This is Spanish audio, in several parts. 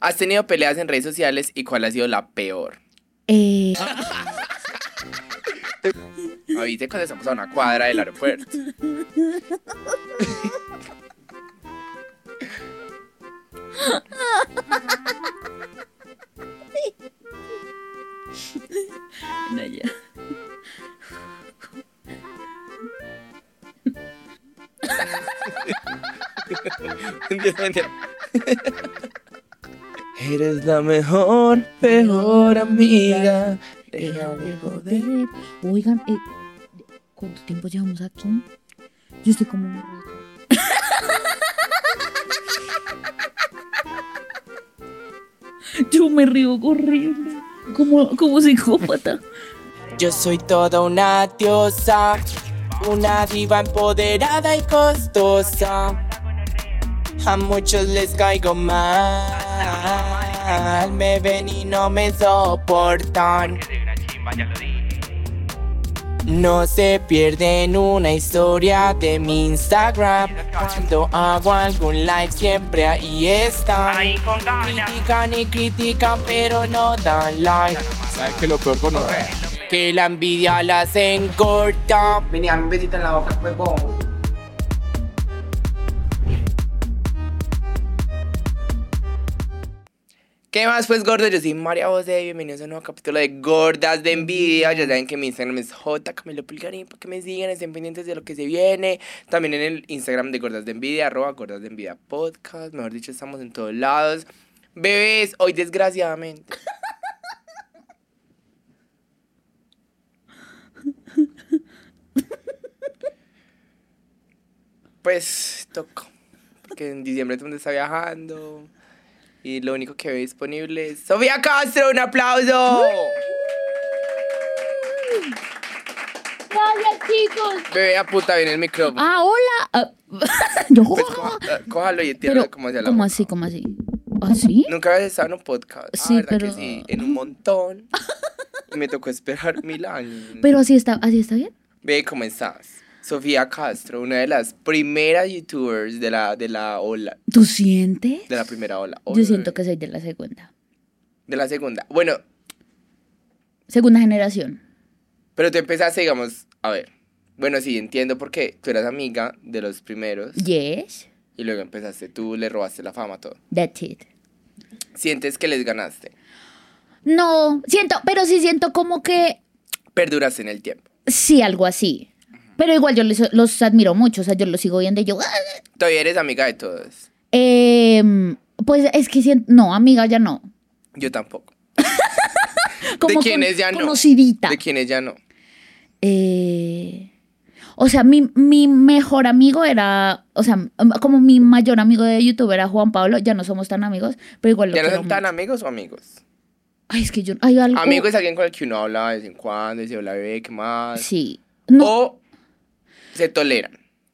¿Has tenido peleas en redes sociales y cuál ha sido la peor? Eh, Avise cuando estamos a una cuadra del aeropuerto. no, ya. Eres la mejor, peor amiga. Deja de joder. Oigan, eh, ¿cuánto tiempo llevamos aquí? Yo estoy como un. Yo me río horrible. Como, como psicópata. Yo soy toda una diosa, una diva empoderada y costosa. A muchos les caigo mal, me ven y no me soportan. No se pierden una historia de mi Instagram. Cuando hago algún live siempre ahí están. Critican y critican pero no dan like. ¿Sabes qué lo peor con Que la envidia las encorta. Venía un besito en la boca, huevón. ¿Qué más pues gordos? Yo soy María José, bienvenidos a un nuevo capítulo de Gordas de Envidia. Ya saben que mi Instagram es J Camilo Pulgarín para que me sigan, estén pendientes de lo que se viene. También en el Instagram de Gordas de Envidia, arroba Gordas de Envidia Podcast. Mejor dicho, estamos en todos lados. Bebés, hoy desgraciadamente. Pues tocó. Porque en diciembre todo el mundo está viajando. Y lo único que veo disponible es Sofía Castro, un aplauso. Gracias, chicos. Bebé a puta viene el micrófono. Ah, hola. Ah, no. Pues coja- eh, cójalo y entiendo Pero, cómo se la ¿Cómo boca. así? ¿Cómo así? ¿Así? Nunca habías estado en un podcast. Sí, ah, ¿verdad pero- que sí? En un montón. y me tocó esperar mil años. Pero así está, así está bien. Ve, ¿cómo estás? Sofía Castro, una de las primeras youtubers de la, de la ola. ¿Tú sientes? De la primera ola. Yo siento que soy de la segunda. De la segunda. Bueno, Segunda generación. pero tú empezaste, digamos, a ver. Bueno, sí, entiendo porque tú eras amiga de los primeros. Yes. Y luego empezaste tú, le robaste la fama, todo. That's it. Sientes que les ganaste. No, siento, pero sí siento como que Perduraste en el tiempo. sí, algo así. Pero igual yo les- los admiro mucho, o sea, yo los sigo viendo y yo... "Ah". Todavía eres amiga de todos. Em, pues es que siento, no, amiga, ya no. Yo tampoco. Como quiénes con- ya no? Conocidita. De quienes ya no. Eh, o sea, mi, mi mejor amigo era, o sea, como mi mayor amigo de YouTube era Juan Pablo, ya no somos tan amigos, pero igual lo ¿Ya no son tan mucho. amigos o amigos? Ay, es que yo, hay algo... Amigo es alguien con el que uno habla de vez en cuando, dice hola bebé, ¿qué más? Sí. No, O se toleran.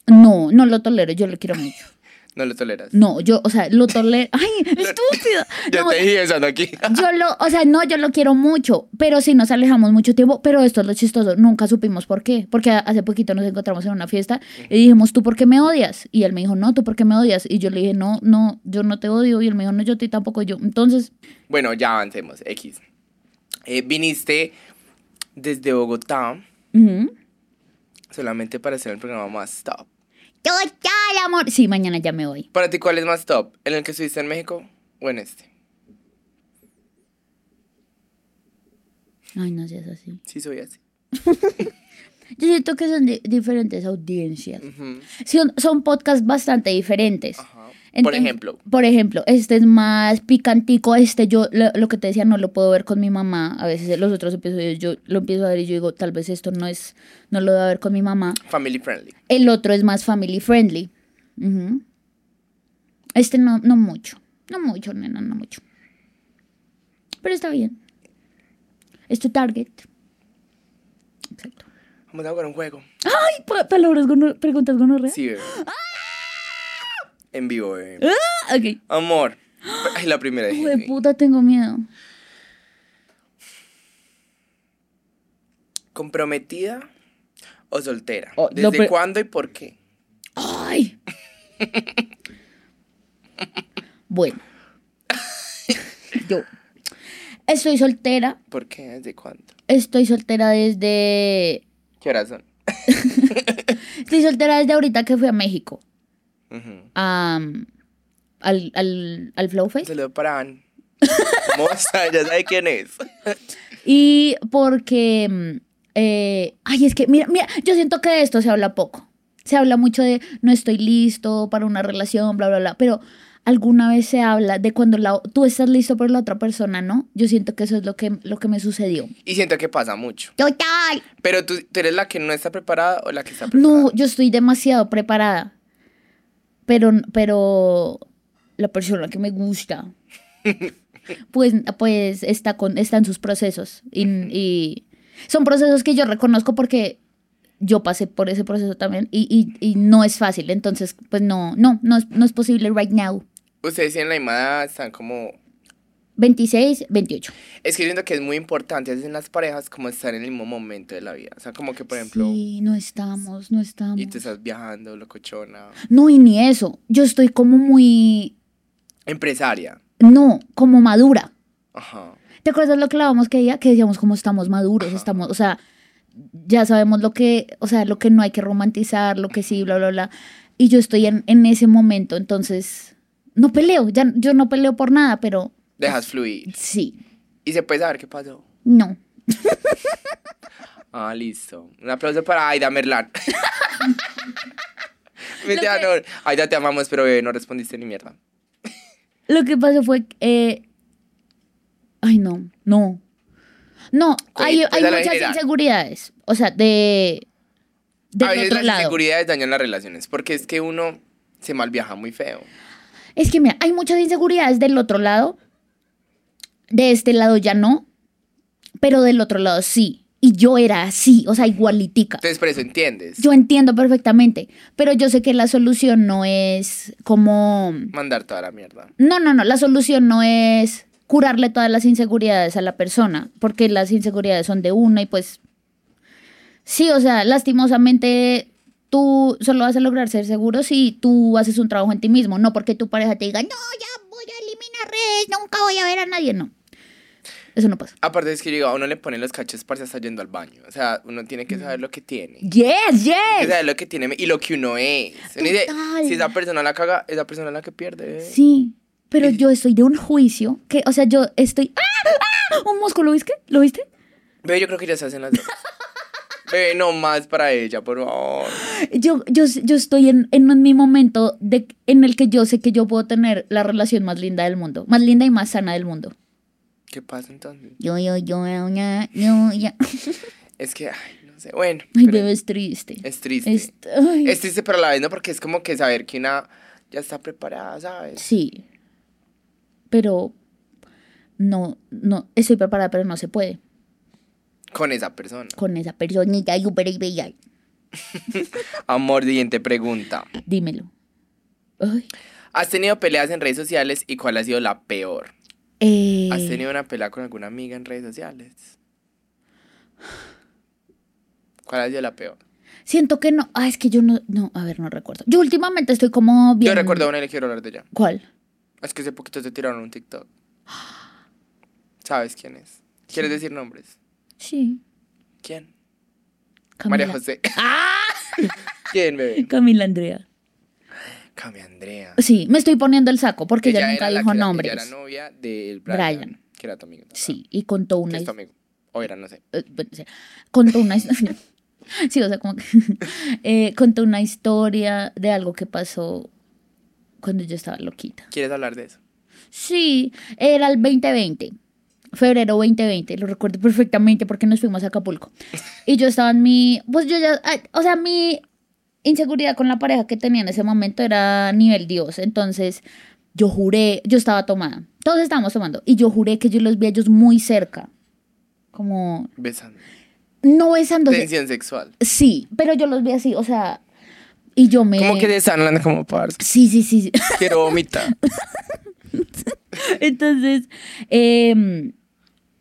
no, no lo tolero, yo lo quiero mucho. No lo toleras. No, yo, o sea, lo tolero. Ay, estúpida. Yo No, te dije pensando aquí. yo lo, o sea, no, yo lo quiero mucho, pero sí nos alejamos mucho tiempo, pero esto es lo chistoso, nunca supimos por qué, porque hace poquito nos encontramos en una fiesta y dijimos, ¿tú por qué me odias? Y él me dijo, no, ¿tú por qué me odias? Y yo le dije, no, no, yo no te odio, y él me dijo, no, yo ti tampoco, yo, entonces, Bueno, ya avancemos. X. Eh, viniste desde Bogotá ujú. Solamente para hacer el programa más top. total amor. Sí, mañana ya me voy. Para ti, ¿cuál es más top? ¿En el que estuviste en México o en este? Ay, no seas así. Sí, soy así. Yo siento que son di- diferentes audiencias. Ujú. Son, son podcasts bastante diferentes. Ajá. Por Entonces, ejemplo, Por ejemplo, este es más picantico, este yo, lo, lo que te decía, no lo puedo ver con mi mamá. A veces los otros episodios yo lo empiezo a ver y yo digo, tal vez esto no es, no lo debo ver con mi mamá. family friendly. El otro es más family friendly. Ujú. Este no, no mucho. No mucho, nena, no mucho. Pero está bien. Es tu target. Exacto. Vamos a jugar un juego. Ay, pa- palabras, preguntas gonorrea. Sí, bebé. En vivo, bebé. Ah, ok. Amor. Ay, la primera Hijo de puta, tengo miedo. ¿Comprometida o soltera? Oh, lo ¿Desde pre- cuándo y por qué? Ay. Bueno. Yo estoy soltera. ¿Por qué? ¿Desde cuándo? Estoy soltera desde. ¿Qué horas son? Estoy soltera desde ahorita que fui a México. Ujú. am, al, al, al Flow Fest. Saludo para Ann. Moza, ya sabe quién es. Y porque. mm, eh, ay, es que, mira, mira, yo siento que de esto se habla poco. Se habla mucho de no estoy listo para una relación, bla, bla, bla. Pero alguna vez se habla de cuando la, tú estás listo por la otra persona, ¿no? Yo siento que eso es lo que, lo que me sucedió. Y siento que pasa mucho. Total. Pero tú, tú eres la que no está preparada o la que está preparada. No, yo estoy demasiado preparada. Pero, pero la persona que me gusta, pues, pues está, con, está en sus procesos. Y, y son procesos que yo reconozco porque yo pasé por ese proceso también y, y, y no es fácil. Entonces, pues no, no, no es, no es posible right now. Ustedes tienen la edad, están como... 26, 28. Es que yo siento que es muy importante en las parejas como estar en el mismo momento de la vida. O sea, como que, por ejemplo, Sí, no estamos, no estamos. y te estás viajando, locochona. No, y ni eso. Yo estoy como muy, Empresaria. no, como madura. Ajá. ¿Te acuerdas lo que hablábamos que día? Que decíamos como estamos maduros, Ajá. estamos, o sea, ya sabemos lo que, o sea, lo que no hay que romantizar, lo que sí, bla, bla, bla. Y yo estoy en, en ese momento, entonces, no peleo, ya, yo no peleo por nada, pero Dejas fluir. sí, Y se puede saber qué pasó. no. Ah, listo. Un aplauso para Aida Merlán. No. Aida, te amamos, pero bebé, no respondiste ni mierda. Lo que pasó fue, eh, ay, no, no. No, hay, hay Cuéntala en muchas general. inseguridades, o sea, de, del a veces otro las lado. inseguridades dañan las relaciones, porque es que uno se mal viaja muy feo. Es que mira, hay muchas inseguridades del otro lado. De este lado ya no. Pero del otro lado sí. Y yo era así, o sea, igualitica. Entonces, por eso entiendes. Yo entiendo perfectamente. Pero yo sé que la solución no es como. Mandar toda la mierda. No, no, no. La solución no es curarle todas las inseguridades a la persona. Porque las inseguridades son de una y pues. Sí, o sea, lastimosamente tú solo vas a lograr ser seguro si tú haces un trabajo en ti mismo, no porque tu pareja te diga, no, ya voy a eliminar redes, nunca voy a ver a nadie, no. Eso no pasa. Aparte es que yo digo, a uno le ponen los cachos para estar yendo al baño. O sea, uno tiene que saber lo que tiene. Yes, Tiene que yes. saber lo que tiene y lo que uno es. Uno dice, si esa persona la caga, esa persona es la que pierde. Sí, pero yo estoy de un juicio que, o sea, yo estoy... ¡Ah! ¡Ah! ¿Un mosco lo viste? ¿Lo viste? Bebé, yo creo que ya se hacen las dos. Bebé, no más para ella, por favor. Yo, yo, yo estoy en, en mi momento de, en el que yo sé que yo puedo tener la relación más linda del mundo, más linda y más sana del mundo. ¿Qué pasa entonces? Yo, yo, yo, yo, yo, yo, yo. Es que, ay, no sé. Bueno, Ay, pero bebé, es triste. es triste. Es- triste, pero a la vez no, porque es como que saber que una ya está preparada, ¿sabes? Sí. Pero no, no, estoy preparada, pero no se puede. Con esa persona. Con esa personita súper bella. Amor, siguiente pregunta. Dímelo. Ay. ¿Has tenido peleas en redes sociales y cuál ha sido la peor? Eh, ¿Has tenido una pelea con alguna amiga en redes sociales? ¿Cuál ha sido la peor? Siento que no. Ah, es que yo no. No, a ver, no recuerdo. Yo últimamente estoy como bien. Yo recuerdo una y le quiero hablar de ella. ¿Cuál? Es que hace poquito te tiraron un TikTok. ¿Sabes quién es? ¿Quieres decir nombres? Sí. ¿Quién? Camila. María José. ¡Ah! ¿Quién, bebé? Camila Andrea. Cami Andrea. Sí, me estoy poniendo el saco porque ella, nunca dijo era- nombres. Ella era novia del Brian, Brian. que era tu amigo. Sí, y contó una es tu amigo. O era, no sé. eh, contó una historia. sí, o sea, como que eh, contó una historia de algo que pasó cuando yo estaba loquita. ¿Quieres hablar de eso? Sí, era el 2020. Febrero 2020, lo recuerdo perfectamente porque nos fuimos a Acapulco. Y yo estaba en mi, pues yo ya, o sea, mi inseguridad con la pareja que tenía en ese momento era nivel Dios. Entonces, yo juré, yo estaba tomada. Todos estábamos tomando. Y yo juré que yo los vi a ellos muy cerca. Como, Besando. no besándose. Tensión sexual. Sí, pero yo los vi así, o sea, y yo me... Como que hablando como parce. Sí, sí, sí. sí. Quiero vomitar. Entonces, em,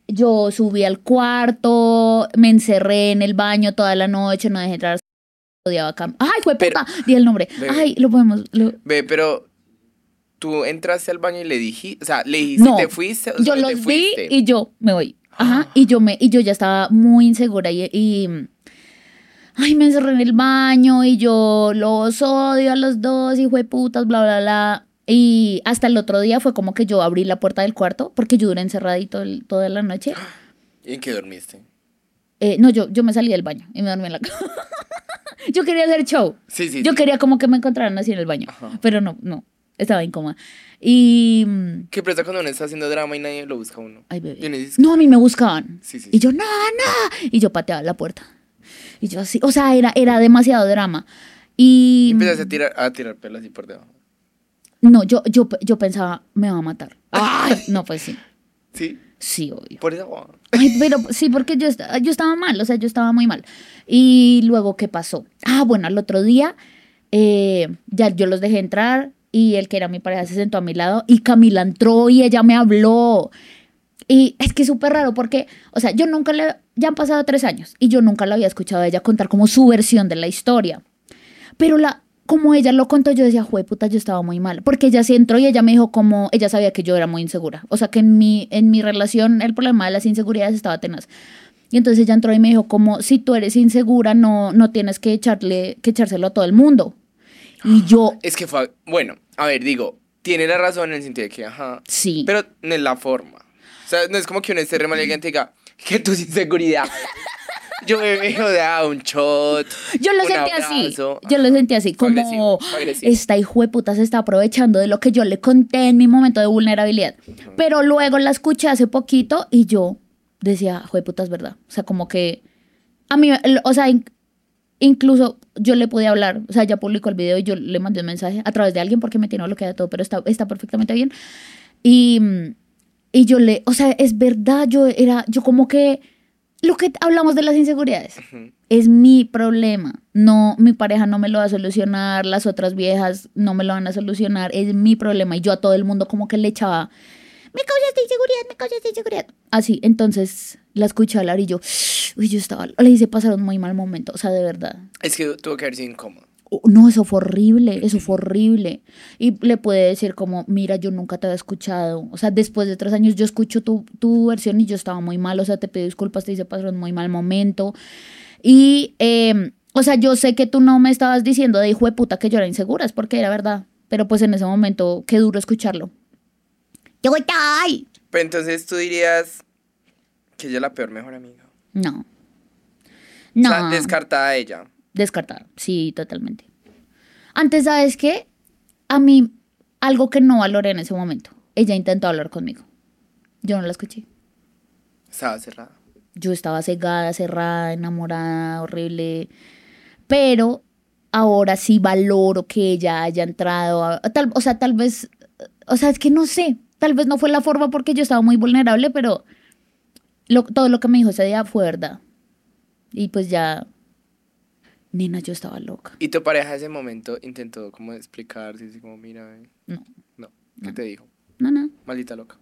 yo subí al cuarto, me encerré en el baño toda la noche, no dejé entrar. Odiaba Cam. ¡Ay, fue puta! Di el nombre. Bebé. ¡Ay, lo podemos! lo- Ve, pero tú entraste al baño y le dijiste, o sea, le dijiste, No, te fuiste, o yo solo los te vi y yo me voy. Ajá, Ah. y yo me y yo ya estaba muy insegura y, y ay, me encerré en el baño y yo los odio a los dos, hijo de putas, bla bla bla. Y hasta el otro día fue como que yo abrí la puerta del cuarto porque yo duré encerradito el- toda la noche. ¿Y en qué dormiste? Eh, no, yo, yo me salí del baño y me dormí en la cama. yo quería hacer show. Sí, sí. Yo sí. quería como que me encontraran así en el baño, Ajá. pero no, no, estaba incómoda. Y mm, ¿Qué pasa cuando uno está haciendo drama y nadie lo busca a uno? Ay, bebé. Y No, a mí me buscaban. Sí, sí, Y yo, no, no. Y yo pateaba la puerta. Y yo así, o sea, era, era demasiado drama. Y empezaste a tirar, a tirar pelos así por debajo. no, yo, yo, yo pensaba, me va a matar. Ay, no, pues sí. Sí, Sí, obvio. por eso. Ay, pero sí, porque yo, yo estaba mal, o sea, yo estaba muy mal. Y luego, ¿qué pasó? Ah, bueno, al otro día, eh, ya yo los dejé entrar y el que era mi pareja se sentó a mi lado y Camila entró y ella me habló. Y es que es súper raro porque, o sea, yo nunca le, ya han pasado tres años y yo nunca la había escuchado a ella contar como su versión de la historia. Pero la, como ella lo contó, yo decía, jue puta, yo estaba muy mal. Porque ella sí entró y ella me dijo como, ella sabía que yo era muy insegura. O sea, que en mi, en mi relación el problema de las inseguridades estaba tenaz. Y entonces ella entró y me dijo como, si tú eres insegura, no, no tienes que, echarle, que echárselo a todo el mundo. Y yo, Es que fue, bueno, a ver, digo, tiene la razón en el sentido de que, ajá, sí. pero no es la forma. O sea, no es como que uno esté re y te diga, que tu inseguridad. Yo me de ah, un shot. Yo lo sentí así. Yo lo sentí así, como agresivo, agresivo. esta hijo de puta se está aprovechando de lo que yo le conté en mi momento de vulnerabilidad. Pero luego la escuché hace poquito y yo decía, hijo de puta, es verdad. O sea, como que a mí, o sea, in- incluso yo le pude hablar, o sea, ya publicó el video y yo le mandé un mensaje a través de alguien porque me tiene bloqueado todo, pero está, está perfectamente bien. Y, y yo le, o sea, es verdad, yo era, yo como que, lo que hablamos de las inseguridades es mi problema. No, mi pareja no me lo va a solucionar, las otras viejas no me lo van a solucionar, es mi problema. Y yo a todo el mundo como que le echaba, me causaste inseguridad, me causaste inseguridad. Así, entonces la escuché hablar y yo, uy, yo estaba, le hice pasar un muy mal momento, o sea, de verdad. Es que tuvo que haber sido incómodo. No, eso fue horrible, eso fue horrible. Y le puede decir como, mira, yo nunca te había escuchado. O sea, después de tres años yo escucho tu, tu versión y yo estaba muy mal. O sea, te pido disculpas, te hice pasar un muy mal momento. Y, eh, o sea, yo sé que tú no me estabas diciendo de hijo de puta que yo era insegura, es porque era verdad. Pero pues en ese momento, qué duro escucharlo. Yo voy ay. Pero entonces tú dirías que ella es la peor mejor amiga. No. O No. sea, descartada ella. Descartada, sí, totalmente. Antes, ¿sabes qué? A mí, algo que no valoré en ese momento. Ella intentó hablar conmigo. Yo no la escuché. Estaba cerrada. Yo estaba cegada, cerrada, enamorada, horrible. Pero ahora sí valoro que ella haya entrado. a- tal, o sea, tal vez. O sea, es que no sé. Tal vez no fue la forma porque yo estaba muy vulnerable, pero lo- todo lo que me dijo ese día fue verdad. Y pues ya. Nena, yo estaba loca. Y tu pareja en ese momento intentó como explicarse, así como, mira, eh, No. no, ¿qué te dijo? No, no. Maldita loca.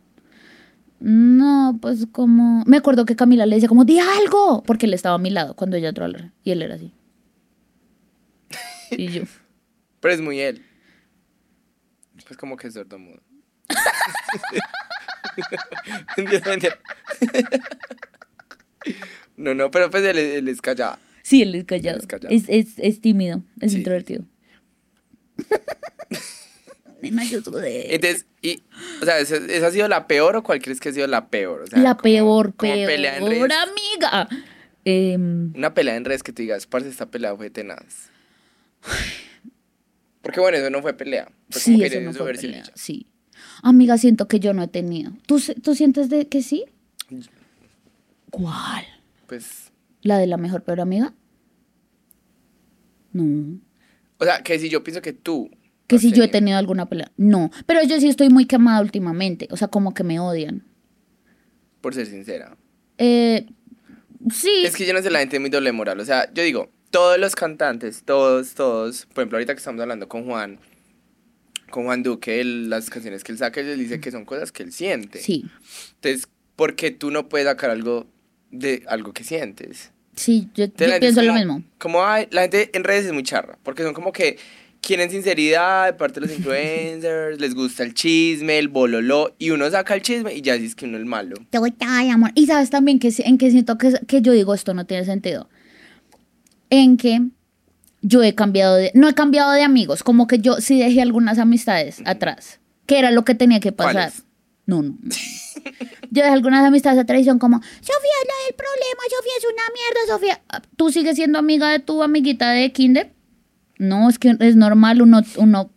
No, pues como... Me acuerdo que Camila le decía como, di algo, porque él estaba a mi lado cuando ella entró a hablar. Y él era así. Y yo... Pero es muy él. Pues como que es. Mentira, mentira. No, no, pero pues él, él es callado. Sí, él es callado. Es callado. Es, es, es tímido, es Sí. introvertido. Nena, yo sudé. Entonces, y, o sea, ¿esa, esa ha sido la peor o cuál crees que ha sido la peor? O sea, La como- peor, como pelea en peor redes. amiga. Em, Una pelea en redes que te digas, parce, esta pelea fue tenaz. Porque bueno, eso no fue pelea. Fue como sí, que eso no fue pelea. Sí. Amiga, siento que yo no he tenido. ¿Tú, ¿Tú sientes de que sí? ¿Cuál? Pues, ¿La de la mejor peor amiga? No. o sea, que si yo pienso que tú. Que si yo he tenido- tenido alguna pelea. No. Pero yo sí estoy muy quemada últimamente. O sea, como que me odian. Por ser sincera. Eh, sí. Es que yo no sé, la gente es muy doble moral. O sea, yo digo, todos los cantantes, todos, todos, por ejemplo, ahorita que estamos hablando con Juan, con Juan Duque, él- las canciones que él saca, él dice que son cosas que él siente. Sí. Entonces, ¿por qué tú no puedes sacar algo de algo que sientes? Sí, yo, yo pienso lo como- mismo. Como hay, la gente en redes es muy charra, porque son como que quieren sinceridad de parte de los influencers, les gusta el chisme, el bololo, y uno saca el chisme y ya dices que uno es malo. Total, amor. Y sabes también que, en que siento que, que yo digo esto no tiene sentido. En que yo he cambiado de, no he cambiado de amigos, como que yo sí dejé algunas amistades atrás, que era lo que tenía que pasar. ¿Cuáles? No, no. Yo dejé algunas amistades y son como, Sofía es la del problema, Sofía es una mierda, Sofía. ¿Tú sigues siendo amiga de tu amiguita de kinder? No, es que es normal, uno, uno,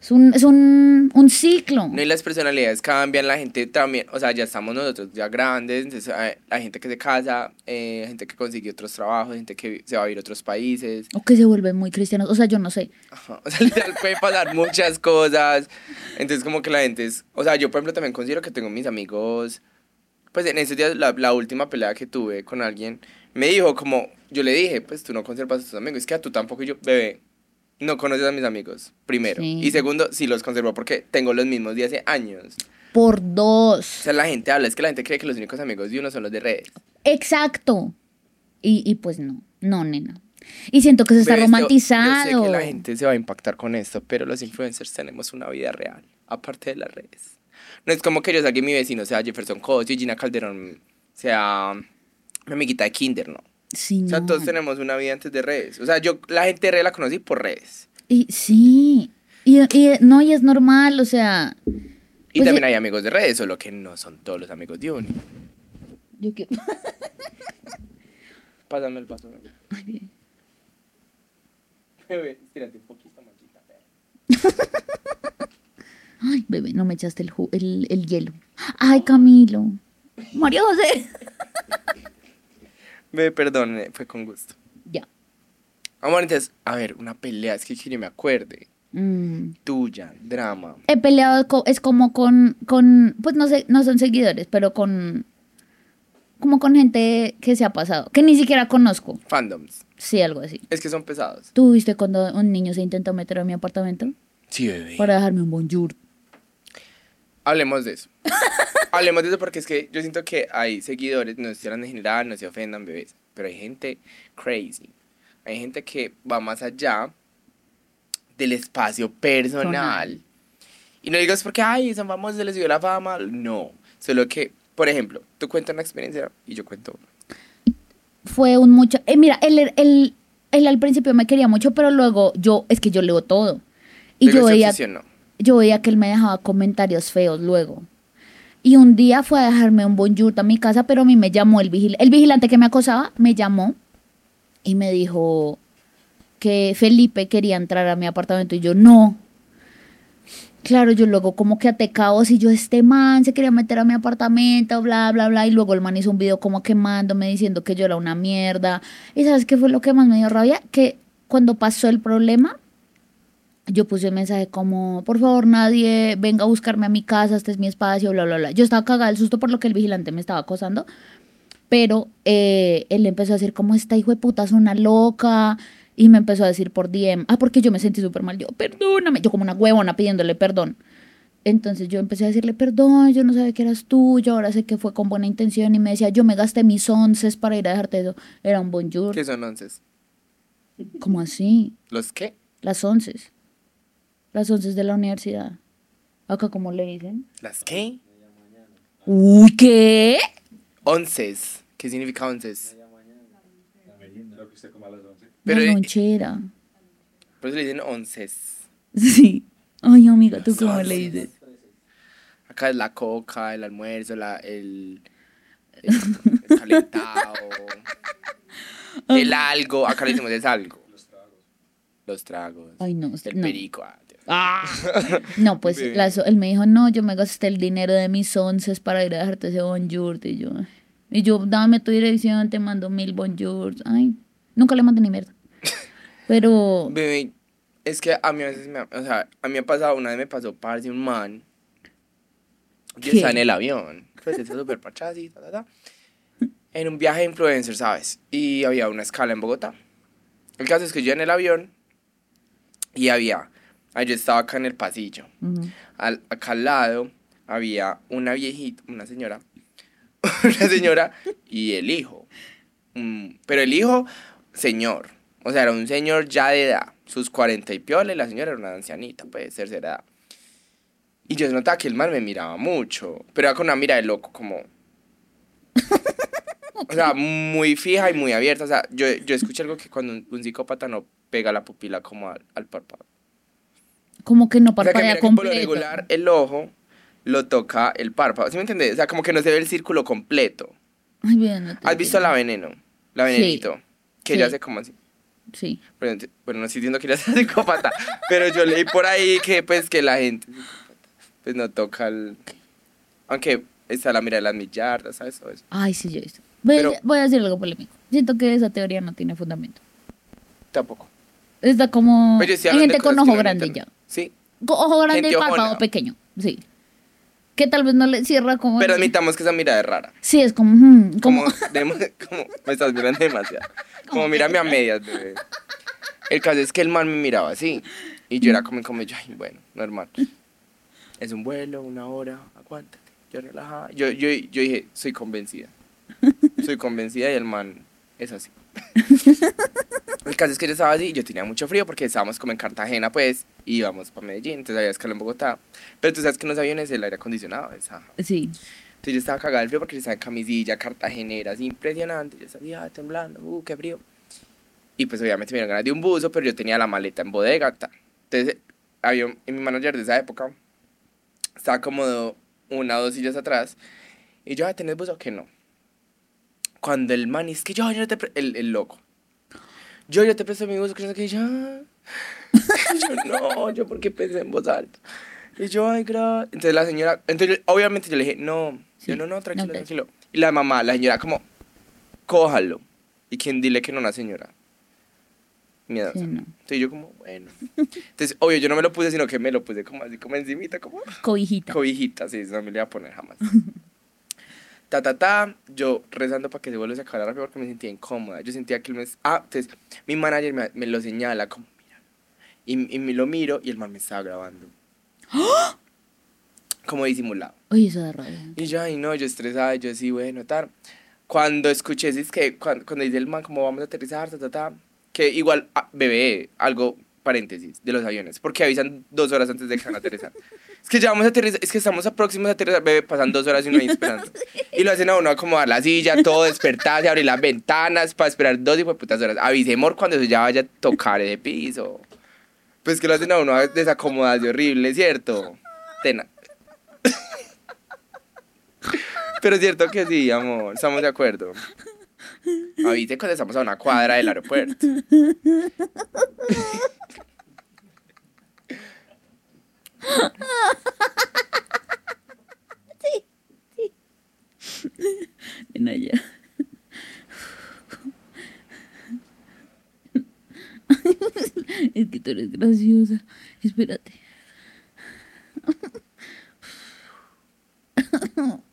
es un, es un, un ciclo. No, y las personalidades cambian, la gente también, o sea, ya estamos nosotros ya grandes, entonces hay gente que se casa, eh, gente que consigue otros trabajos, gente que se va a ir a otros países. O que se vuelven muy cristianos, o sea, yo no sé. Ajá, O sea, literal puede pasar muchas cosas. Entonces, como que la gente es. O sea, yo, por ejemplo, también considero que tengo mis amigos. Pues en esos días, la, la última pelea que tuve con alguien, me dijo, como. Yo le dije, pues tú no conservas a tus amigos. Es que a tú tampoco, y yo, bebé, no conoces a mis amigos, primero. Sí. Y segundo, sí los conservo porque tengo los mismos de hace años. Por O dos. sea, la gente habla, es que la gente cree que los únicos amigos de uno son los de redes. Exacto. Y, y pues no, no, nena. Y siento que se está esto- romantizado. Yo sé que la gente se va a impactar con esto, pero los influencers tenemos una vida real, aparte de las redes. No es como que yo salga y mi vecino sea Jefferson Coach y Gina Calderón sea mi amiguita de Kinder, ¿no? Sí, O sea, no. todos tenemos una vida antes de redes. O sea, yo la gente de redes la conocí por redes. Y sí. Y, y no, y es normal, o sea. Y Pues también hay amigos de redes, solo que no son todos los amigos de uno. Yo que. Pásame el paso. bebé. Ay, bien. Bebé, estírate un poquito, machita. Ay, bebé, no me echaste el, el, el hielo. Ay, Camilo. María José. Bebé, perdón, eh, fue con gusto. Ya. Amor, entonces, a ver, una pelea, es que quiero me acuerde. Mm. Tuya, drama. He peleado, co- es como con, con, pues no sé, no son seguidores, pero con, como con gente que se ha pasado, que ni siquiera conozco. Fandoms. Sí, algo así. Es que son pesados. ¿Tú viste cuando un niño se intentó meter a mi apartamento? Sí, bebé. Para dejarme un bonjour. Hablemos de eso. Hablemos de eso porque es que yo siento que hay seguidores, no se en general, no se ofendan, bebés, pero hay gente crazy. Hay gente que va más allá del espacio personal. Y no digas porque, ay, son famosos, se les dio la fama. No. Solo que, por ejemplo, tú cuentas una experiencia y yo cuento una. Fue un mucho... eh, mira, él, él, él al principio me quería mucho, pero luego yo, es que yo leo todo. Y yo veía, obsesionó. Yo veía que él me dejaba comentarios feos luego. Y un día fue a dejarme un bonjour a mi casa, pero a mí me llamó el vigilante. El vigilante que me acosaba me llamó y me dijo que Felipe quería entrar a mi apartamento y yo no. Claro, yo luego como que até caos y yo, este man se quería meter a mi apartamento, bla, bla, bla. Y luego el man hizo un video como quemándome, diciendo que yo era una mierda. ¿Y sabes qué fue lo que más me dio rabia? Que cuando pasó el problema, yo puse un mensaje como, por favor, nadie venga a buscarme a mi casa, este es mi espacio, bla, bla, bla. Yo estaba cagada del susto por lo que el vigilante me estaba acosando. Pero eh, él empezó a decir como esta hijo de puta es una loca. Y me empezó a decir por DM, ah, porque yo me sentí súper mal. Yo, perdóname. Yo como una huevona pidiéndole perdón. Entonces yo empecé a decirle, perdón, yo no sabía que eras tú, yo ahora sé que fue con buena intención. Y me decía, yo me gasté mis onces para ir a dejarte eso. Era un bonjour. ¿Qué son onces? ¿Cómo así? ¿Los qué? Las onces. Las onces de la universidad. Acá, ¿cómo le dicen? ¿Las qué? Uy, ¿qué? Onces. ¿Qué significa onces? Lo que usted coma a las 11. Pero, la eh, lonchera. Por eso le dicen onces. Sí. Ay, amiga, ¿tú cómo le dices? Acá es la coca, el almuerzo, la, el, el, el calentado, el algo. Acá le decimos es algo. Los tragos. Ay, no, usted El no. perico. Ah. No, pues Bebé. la él me dijo, no, yo me gasté el dinero de mis onces para ir a dejarte ese bonjour. Y yo, y yo, dame tu dirección, te mando mil bonjours. Ay, nunca le mandé ni mierda. Pero, Bebé, es que a mí a veces me ha, o sea, a mí me ha pasado, una vez me pasó parce un man. ¿Qué? estaba en el avión. Pues está súper parchado así, ta, ta, ta. En un viaje de influencer, ¿sabes? Y había una escala en Bogotá. El caso es que yo en el avión y había, ah, yo estaba acá en el pasillo. Al, acá al lado había una viejita, una señora, una señora y el hijo. Mm, pero el hijo, señor. O sea, era un señor ya de edad, sus 40 y piola, y la señora era una ancianita, puede ser edad. Y yo notaba que el man me miraba mucho, pero era con una mirada de loco, como... O sea, muy fija y muy abierta. O sea, yo, yo escuché algo que cuando un, un psicópata no pega la pupila como al, al párpado. Como que no O sea, que, parpadea mira que por lo completo. regular el ojo lo toca el párpado. ¿Sí me entiendes? O sea, como que no se ve el círculo completo. Ay, bien, no ¿Has visto la veneno? La venenito. Que Sí. ella hace como así. Sí. Bueno, no estoy diciendo que ella sea psicópata, pero yo leí por ahí que pues que la gente pues no toca el... Aunque está la mira de las millardas, ¿sabes? Eso. Ay, sí, yo he visto. Voy, Pero- voy a decir algo polémico. Siento que esa teoría no tiene fundamento. Tampoco. Está como estoy hay gente con ojo grande ya. Sí, Ojo grande Gente y párpado ojona. pequeño. Sí. Que tal vez no le cierra como. pero admitamos que esa mirada es rara. Sí, es como. como Como, de- como me estás mirando demasiado. Como mírame a medias, bebé. El caso es que el man me miraba así. Y yo era como, como yo, ay, bueno, normal. Es un vuelo, una hora, aguántate. Yo relajada. Yo, yo, yo dije, soy convencida. Soy convencida y el man es así. El caso es que yo estaba así y yo tenía mucho frío porque estábamos como en Cartagena, pues, y íbamos para Medellín, entonces había escala en Bogotá. Pero tú sabes que en los aviones el aire acondicionado es. Sí. Entonces yo estaba cagada del frío porque yo estaba en camisilla, cartagenera, así impresionante. Yo salía temblando, uh, qué frío. Y pues obviamente me dieron ganas de un buzo, pero yo tenía la maleta en bodega. ta. Entonces, había un- en mi manager de esa época, estaba como una o dos sillas atrás. Y yo, "Ah, ¿tenés buzo que no? Cuando el man, es que yo, yo te pre- el, el loco. Yo, yo te presto mi buzo, que no sé qué, y yo, "Ah". yo, no, yo porque pensé en voz alta. Y yo, ay, gra-". Entonces la señora, entonces yo- obviamente yo le dije, no, Sí, yo no, no, tranquilo, tranquilo. Y la mamá, la señora, como, cójalo. ¿Y quién dile que no una señora? Sí, no. Entonces yo como, bueno. Entonces, obvio, yo no me lo puse, sino que me lo puse como así, como encimita, como Cobijita. cobijita, sí, eso no me lo iba a poner jamás. ta, ta, ta, yo rezando para que se vuelva a sacar rápido porque me sentía incómoda. Yo sentía que él me... Ah, entonces, mi manager me, me lo señala como, mira. Y, y me lo miro y el man me estaba grabando. Como disimulado. Oye, eso da rabia. Y yo, ay, no, yo estresada, yo sí, bueno, tal. Cuando escuché, es que cuando, cuando dice el man, como vamos a aterrizar, ta, ta, ta, que igual, ah, bebé, algo, paréntesis, de los aviones, porque avisan dos horas antes de que van a aterrizar. es que ya vamos a aterrizar, es que estamos a próximos a aterrizar, bebé, pasan dos horas y uno ahí esperando. Y lo hacen a uno acomodar la silla, todo, despertarse, abrir las ventanas para esperar dos y putas horas. Avisemos cuando eso ya vaya a tocar ese piso. Pues que lo hacen a uno desacomodarse horrible, ¿cierto? Tena. Pero es cierto que sí, amor, estamos de acuerdo. Avise cuando estamos a una cuadra del aeropuerto. Ven allá. Es que tú eres graciosa. Espérate. No,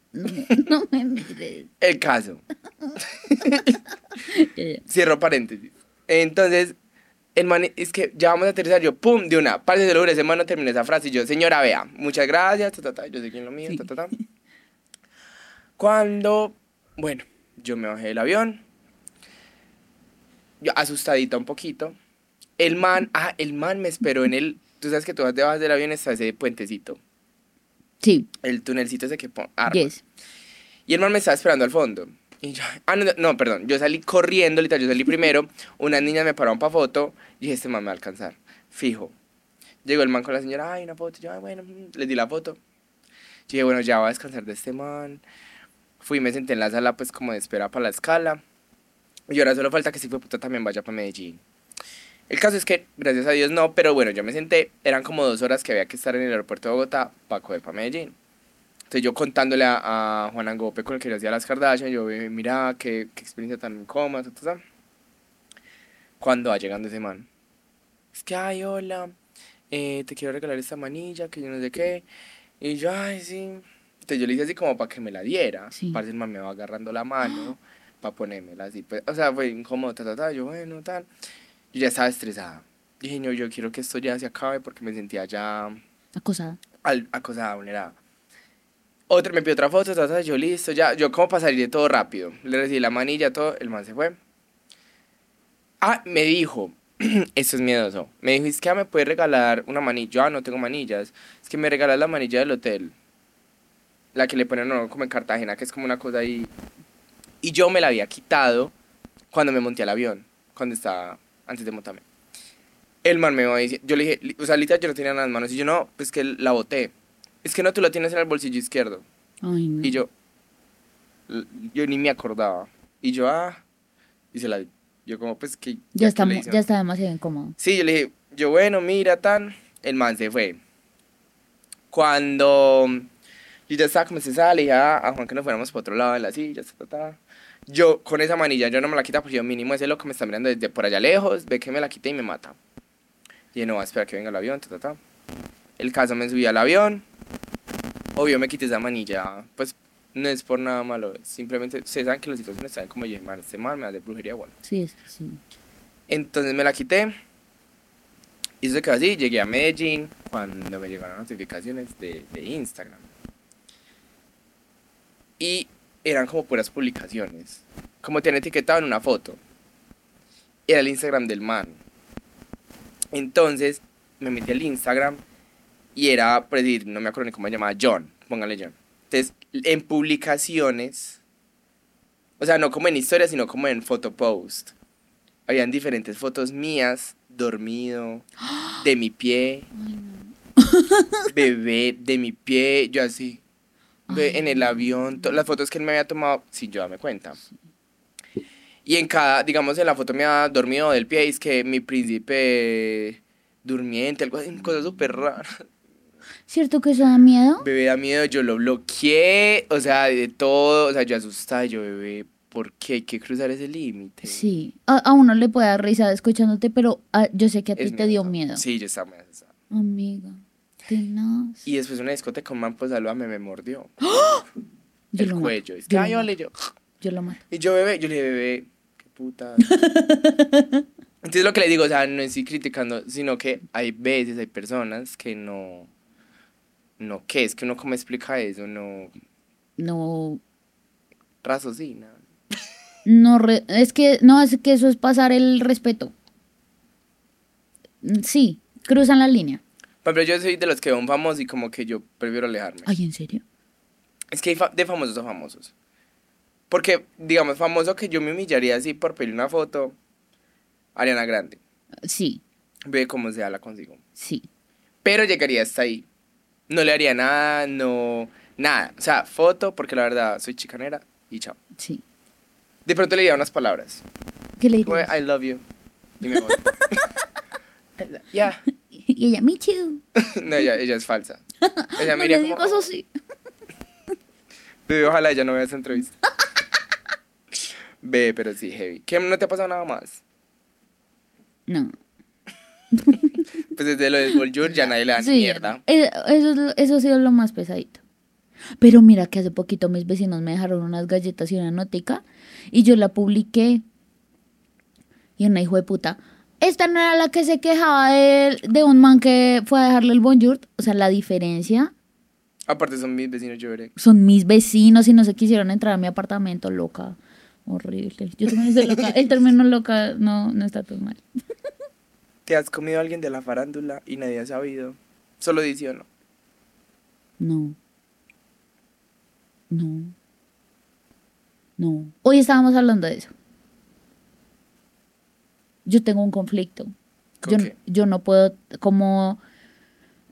no me mires. El caso. Cierro paréntesis. Entonces, el man, es que ya vamos a aterrizar. Yo, pum, de una. Parce, se lo juro, ese man no terminé esa frase. Y yo, señora, vea, muchas gracias. Ta, ta, ta, yo sé quién lo mío. Sí. Ta, ta, ta. Cuando, bueno, yo me bajé del avión. Yo asustadita un poquito. El man, ah, el man me esperó en el. Tú sabes que tú vas debajo del avión, está ese puentecito. Sí, El tunelcito ese que arma. yes. Y el man me estaba esperando al fondo. Y yo, ah, no, no, perdón. Yo salí corriendo, literal, yo salí primero. Unas niñas me pararon para foto. Y dije, este man me va a alcanzar. Fijo. Llegó el man con la señora, ay, una foto. Yo, ay, bueno, mm, les di la foto. Yo dije, bueno, ya voy a descansar de este man. Fui me senté en la sala, pues, como de espera para la escala. Y ahora solo falta que si fue puta también vaya para Medellín. El caso es que, gracias a Dios, no, pero bueno, yo me senté. Eran como dos horas que había que estar en el aeropuerto de Bogotá para coger para Medellín. Entonces yo contándole a, a Juan Angope con el que yo hacía las Kardashian, yo "Eh, mira qué, qué experiencia tan ta, ta". Cuando va llegando ese man, es que, ay, hola, eh, te quiero regalar esta manilla, que yo no sé qué. Y yo, ay, sí. Entonces yo le hice así como para que me la diera. Sí. Parece el man me va agarrando la mano para ponérmela así. Pues, o sea, fue incómodo, ta, ta, ta. Yo, bueno, tal. Yo ya estaba estresada. Dije, no, yo quiero que esto ya se acabe porque me sentía ya Acosada. al, acosada, vulnerada. Otra, me pidió otra foto, ta, ta, yo listo, ya, yo como de todo rápido. Le recibí la manilla, todo, el man se fue. Ah, me dijo, esto es miedoso. Me dijo, es que ah, me puedes regalar una manilla. Yo, ah, no tengo manillas. Es que me regalas la manilla del hotel. La que le ponen no, como en Cartagena, que es como una cosa ahí. Y yo me la había quitado cuando me monté al avión, cuando estaba antes de montarme. El man me va decir, yo le dije, o sea, literal yo no tenía en las manos. Y yo, no, pues que la boté. Es que no, tú la tienes en el bolsillo izquierdo. Ay, no. Y yo, yo ni me acordaba. Y yo, ah, y se la di. Yo como, pues que... Ya está, ya está demasiado incómodo. Sí, yo le dije, yo bueno, mira, tan. El man se fue. Cuando yo ya estaba como se sale, le dije a, a Juan que nos fuéramos para otro lado de la silla, ta, ta, ta. Yo con esa manilla, yo no me la quita porque yo mínimo ese loco me está mirando desde por allá lejos, ve que me la quité y me mata. Y yo, no, espera que venga el avión, ta, ta, ta. El caso me subí al avión. Obvio me quité esa manilla, pues no es por nada malo, simplemente, ustedes saben que las situaciones están como yo, man, este man me hace brujería, bueno. Sí, es- sí. Entonces me la quité. Y eso quedó así. Llegué a Medellín cuando me llegaron notificaciones de, de Instagram. Y eran como puras publicaciones. Como te han etiquetado en una foto. Era el Instagram del man. Entonces me metí al Instagram y era, decir, no me acuerdo ni cómo se llamaba, John. Póngale John. Entonces, en publicaciones, o sea, no como en historias, sino como en photopost habían diferentes fotos mías, dormido, de mi pie, bebé, de mi pie, yo así, en el avión, las fotos que él me había tomado, sin yo darme cuenta. Y en cada, digamos, en la foto me había dormido del pie, y es que mi príncipe durmiente, algo así, cosa súper rara. ¿Cierto que eso da miedo? Bebé da miedo, yo lo bloqueé, o sea, de todo, o sea, yo asustada, yo bebé, ¿por qué hay que cruzar ese límite? Sí. A, a uno le puede dar risa escuchándote, pero ah, yo sé que a ti te dio miedo. Sí, yo estaba muy asustada. Amiga, tenaz. Y después una discoteca, un man, pues me mordió. Yo el cuello. Es que, Yo ay, vale, yo. Yo lo mato. Y yo, bebé, yo le dije, bebé, qué puta. Entonces lo que le digo, o sea, no estoy criticando, sino que hay veces, hay personas que no. No, ¿qué? Es que uno, ¿cómo explica eso? No. No, Raciocina. no, re- es que, no, es que eso es pasar el respeto. Mm, Sí, cruzan la línea. Ejemplo, yo soy de los que veo un famoso y como que yo prefiero alejarme. Ay, ¿en serio? Es que hay fa- de famosos a famosos. Porque, digamos, famoso que yo me humillaría así por pedir una foto, Ariana Grande. Sí, Ve cómo sea, la consigo. sí. Pero llegaría hasta ahí. No le haría nada, no. Nada. O sea, foto, porque la verdad soy chicanera y chao. Sí. De pronto le diría unas palabras. ¿Qué le dices? I love you. Y me voy. Ya. Y ella, Michu. No, ella, ella es falsa. Ella No me le diría como, sí. Bebé, ojalá ella no vea esa entrevista. Ve, pero sí, heavy. ¿Qué? ¿No te ha pasado nada más? No. Pues desde lo del Bonjour ya nadie le da ni Sí, mierda. eh, Eso, eso ha sido lo más pesadito. Pero mira que hace poquito mis vecinos me dejaron unas galletas y una notica y yo la publiqué. Y una hijo de puta. Esta no era la que se quejaba de, de un man que fue a dejarle el bonjour. O sea, la diferencia Aparte son mis vecinos, yo veré. son mis vecinos y no se quisieron entrar a mi apartamento, loca. Horrible. Yo también estoy loca. El término loca no, no está tan mal. ¿Te has comido a alguien de la farándula y nadie ha sabido? Solo dice o no. No. No. No. Hoy estábamos hablando de eso. Yo tengo un conflicto. ¿Con Yo, qué? yo no puedo como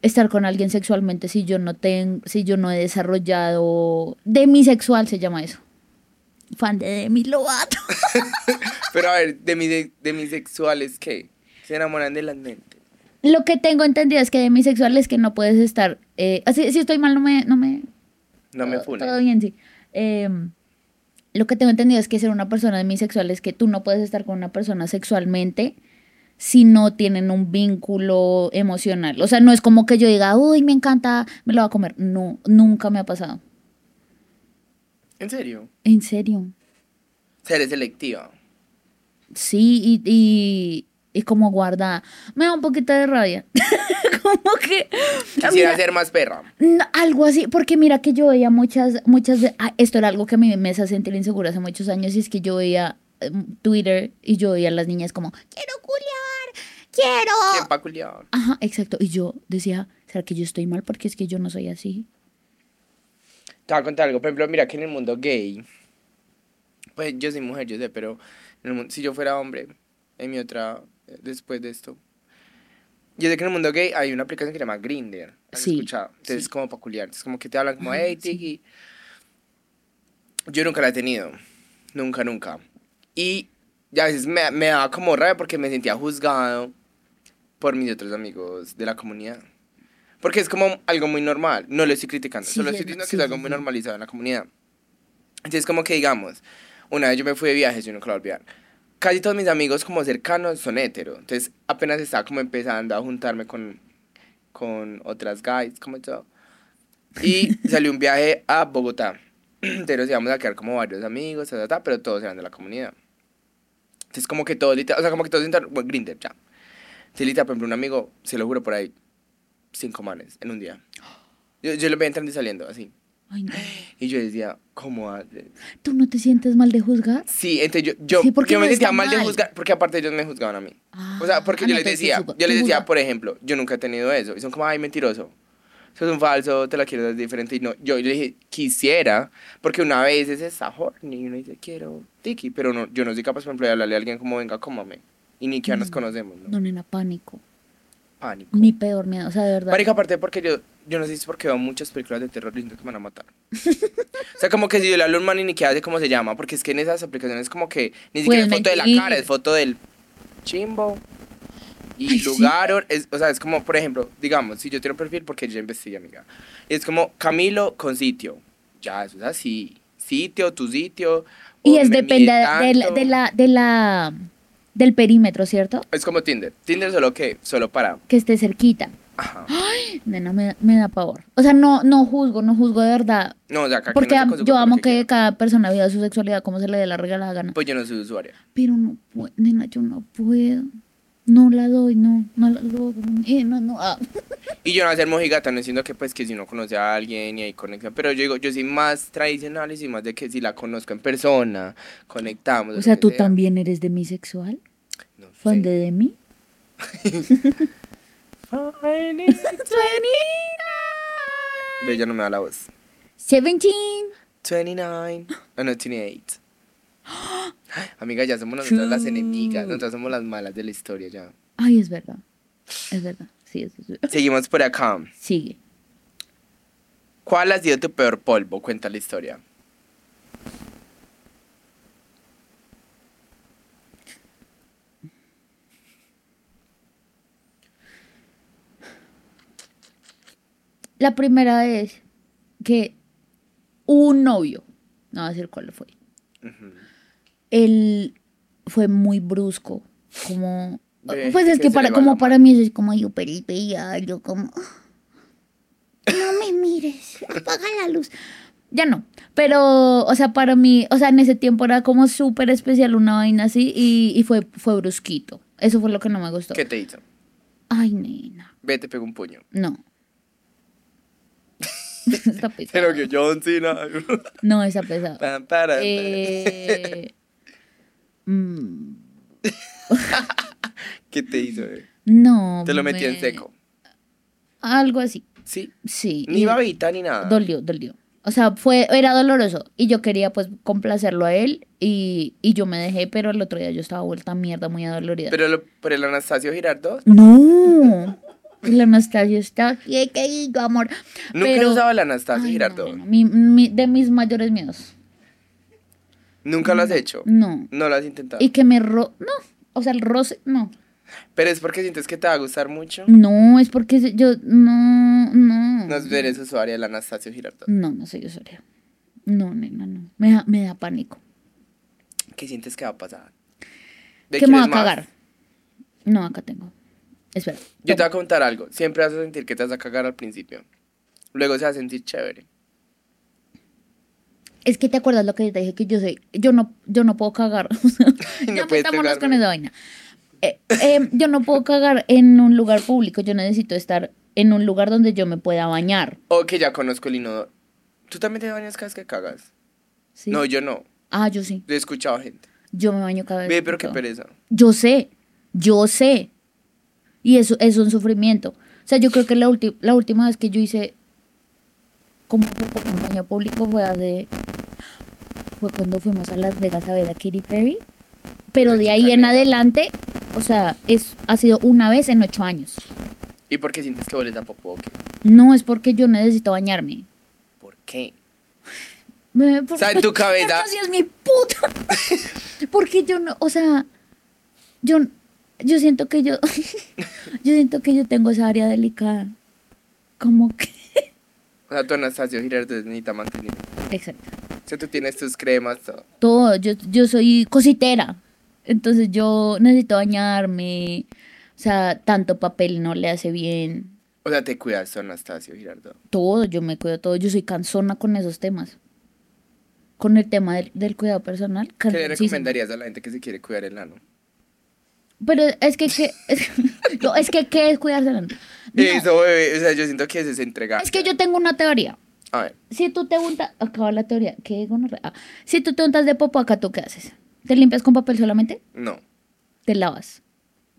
estar con alguien sexualmente si yo no tengo, si yo no he desarrollado demisexual se llama eso. Fan de Demi Lovato. Pero a ver, de, mi de, de mis sexuales, ¿qué? Se enamoran de las mentes. Lo que tengo entendido es que demisexual es que no puedes estar. Eh, así, si estoy mal, no me, no me, No me funen. Todo bien, sí. Eh, lo que tengo entendido es que ser una persona demisexual es que tú no puedes estar con una persona sexualmente si no tienen un vínculo emocional. O sea, no es como que yo diga, uy, me encanta, me lo voy a comer. No, nunca me ha pasado. ¿En serio? En serio. Eres selectiva. Sí, y, y, y como guarda. Me da un poquito de rabia. como que. Quisiera Mira, ser más perra. Algo así, porque mira que yo veía muchas, muchas, ah, esto era algo que a mí me hace sentir insegura hace muchos años y es que yo veía eh, Twitter y yo veía a las niñas como, quiero culiar, quiero. ¿Quién pa' culiar? Ajá, exacto. Y yo decía, ¿será que yo estoy mal? Porque es que yo no soy así. Te voy a contar algo. Por ejemplo, mira que en el mundo gay, pues yo soy mujer, yo sé, pero en el mundo- si yo fuera hombre, en mi otra, después de esto, yo sé que en el mundo gay hay una aplicación que se llama Grindr. ¿Has Sí, escuchado? Entonces es sí. como peculiar. Es como que te hablan como, hey, sí. Tiki. Yo nunca la he tenido. Nunca, nunca. Y ya a veces me, me daba como rabia porque me sentía juzgado por mis otros amigos de la comunidad. Porque es como algo muy normal. No lo estoy criticando. Sí, solo sí, estoy diciendo que sí, es algo sí, muy sí. normalizado en la comunidad. Entonces, como que digamos, una vez yo me fui de viajes, yo nunca lo voy a olvidar. Casi todos mis amigos como cercanos son hetero. Entonces, apenas estaba como empezando a juntarme con, con otras guys como yo. Y salió un viaje a Bogotá. Entonces nos íbamos a quedar como varios amigos, ta, ta, ta, pero todos eran de la comunidad. Entonces, como que todos, literal- o sea, como que todos entraron, bueno, Grindr, ya. Entonces, literal, por ejemplo, un amigo, se lo juro por ahí, cinco manes en un día. Yo, yo lo veía entrando y saliendo, así. Ay, no. Y yo decía, ¿cómo haces? ¿Tú no te sientes mal de juzgar? Sí, entonces yo, yo, Sí, porque yo me sentía mal de juzgar, porque aparte ellos me juzgaban a mí. o sea, porque ah, yo no, les decía, yo les decía, por ejemplo, yo nunca he tenido eso. Y son como, ay, mentiroso. Eso es un falso, te la quiero dar diferente. Y no, yo le dije, quisiera, porque una vez es esa horny y uno dice, quiero tiki, pero no, yo no soy capaz, por ejemplo, de hablarle a alguien como, venga, cómame. Y ni que ya nos Mm. conocemos, ¿no? No, nena, pánico. Pánico. Mi peor miedo, o sea, de verdad. Marica, aparte porque yo, yo no sé si es porque veo muchas películas de terror y siento que me van a matar. o sea, como que si yo le hablo a un man y ni que hace cómo se llama, porque es que en esas aplicaciones como que ni siquiera es foto de la mentir. cara, es foto del chimbo y Ay, sí. lugar, es, o sea, es como, por ejemplo, digamos, si yo tengo un perfil, porque yo investigué, amiga, es como Camilo con sitio, ya, eso es así, sitio, tu sitio. Y es depende de, la- de la, de la, del perímetro, ¿cierto? Es como Tinder, Tinder solo que, solo para, Que esté cerquita. ajá. Nena, me, da- me da pavor. O sea, no, no juzgo, no juzgo de verdad. No, o sea, acá que Porque no yo amo que, cada persona viva su sexualidad como se le dé la regalada gana. Pues yo no soy usuaria. Pero no puedo, nena, yo no puedo. No la doy, no, no la doy. eh, No, no, ah. Y yo no hacer mojigata, no diciendo que pues que si no conoce a alguien y hay conexión, pero yo digo, yo soy más tradicional y soy más de que si la conozco en persona, conectamos. O sea, ¿tú también eres demisexual? No sé. ¿Fan de Demi? Ve, ya no me da la voz. 17. 29. Ah, no, 28. Amiga, ya somos nosotras las enemigas, nosotras somos las malas de la historia ya. Ay, es verdad. Es verdad. Sí, es, es verdad. Seguimos por acá. Sigue. ¿Cuál ha sido tu peor polvo? Cuenta la historia. La primera vez que un novio, no voy a decir cuál fue, Ujú. Él fue muy brusco, como... Pues es que para, como para mí es como yo peripea, yo como... No me mires, apaga la luz. Ya no, pero, o sea, para mí, o sea, en ese tiempo era como súper especial una vaina así y, y fue, fue brusquito. Eso fue lo que no me gustó. ¿Qué te hizo? Ay, nena, Ve, te pego un puño. no. está pesado. Pero que John Cena. No, está pesado. Pam, para, Eh, mm, ¿Qué te hizo? eh? no. Te lo metí en me- seco. Algo así, Sí. sí. Ni babita ni nada. Dolió, dolió. O sea, fue, era doloroso. Y yo quería pues complacerlo a él. Y, y yo me dejé, pero el otro día yo estaba vuelta a mierda, muy adolorida. Pero lo- por el Anastasio Girardot. No. El Anastasio está que digo, amor. Nunca Pero- he usado el Anastasio Ay, no, bueno, mi- mi- de mis mayores miedos. Nunca lo has hecho. No. No lo has intentado. Y que me ro... No. O sea, el roce, no. Pero es porque sientes que te va a gustar mucho. No, es porque yo... No, no. No eres usuaria del Anastasio Girardot. No, no soy usuaria. No, nena, no. Me da, me da pánico. ¿Qué sientes que va a pasar? ¿De Que me va a más? cagar. No, acá tengo. Espera. Yo te voy a contar algo. Siempre vas a sentir que te vas a cagar al principio. Luego se va a sentir chévere. Es que te acuerdas lo que te dije que yo soy, yo no, yo no puedo cagar. No metámonos con esa vaina. Eh, eh, yo no puedo cagar en un lugar público. Yo necesito estar en un lugar donde yo me pueda bañar. O que ya conozco el inodoro. ¿Tú también te bañas cada vez que cagas? ¿sí? No, yo no. Ah, yo sí. He escuchado gente. Yo me baño cada vez. Ve, pero qué pereza. Yo sé, yo sé. Y eso es un sufrimiento. O sea, yo creo que la, la última vez que yo hice como un baño público fue hace... Fue cuando fuimos a Las Vegas a ver a Katy Perry. Pero de ahí en adelante, o sea, es, ha sido una vez en ocho años. ¿Y por qué sientes que hueles a popó? o qué? No es porque yo necesito bañarme. ¿Por qué? Por- O sea, en tu cabeza- sí es mi puta. Porque yo no, o sea, yo, yo siento que yo, yo siento que yo tengo esa área delicada. Como que. O sea, tu Anastasio Girardot necesita mantenimiento. Exacto. O sea, tú tienes tus cremas, todo. Todo, yo, yo soy cositera. Entonces yo necesito bañarme. O sea, tanto papel no le hace bien. O sea, te cuidas, Anastasio Girardot. Todo, yo me cuido todo. Yo soy cansona con esos temas. Con el tema del, del cuidado personal. ¿Qué le recomendarías a la gente que se quiere cuidar el ano? Pero es que, que es, no, es que, ¿qué es cuidarse la- No, Eso, bebé. O sea, yo siento que es entregar. Es que yo tengo una teoría. A ver. Si tú te untas, acaba la teoría, ¿qué? Ah, Si tú te untas de popo acá, ¿tú qué haces? ¿Te limpias con papel solamente? No. Te lavas.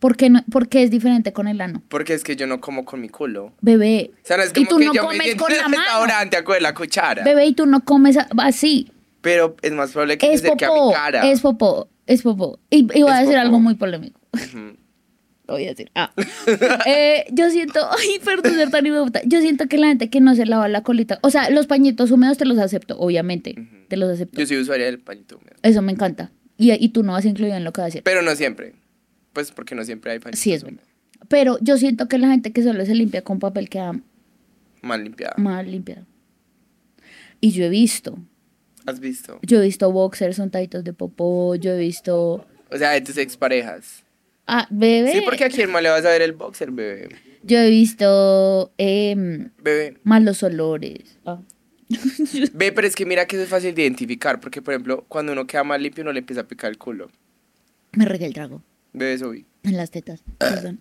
¿Por qué, no, por qué es diferente con el ano? Porque es que yo no como con mi culo. Bebé. O sea, no es y tú que no yo me comes siento con la mano. restaurante con la cuchara. Bebé, y tú no comes así. Pero es más probable que Es se a mi cara. Es popó. Es popó. Y, y voy a decir popó. algo muy polémico. Lo voy a decir. Ah. Eh, yo siento, ay, perdón ser tan idiota. Yo siento que la gente que no se lava la colita, o sea, los pañitos húmedos te los acepto, obviamente. Te los acepto. Yo soy usuaria del pañito húmedo. Eso me encanta. Y, y tú no vas incluido en lo que vas a decir. Pero no siempre. Pues porque no siempre hay pañitos Sí, es verdad. húmedos. Pero yo siento que la gente que solo se limpia con papel queda Mal limpiada. mal limpiada. Y yo he visto, ¿Has visto? yo he visto boxers untaditos de popó, yo he visto... O sea, de tus exparejas. Ah, bebé. Sí, porque a quién más le vas a ver el boxer, bebé. Yo he visto em, Bebé. malos olores. Ah. Ve, pero es que mira que eso es fácil de identificar. Porque, por ejemplo, cuando uno queda más limpio, uno le empieza a picar el culo. Me regué el trago Bebé, eso vi. en las tetas. Perdón.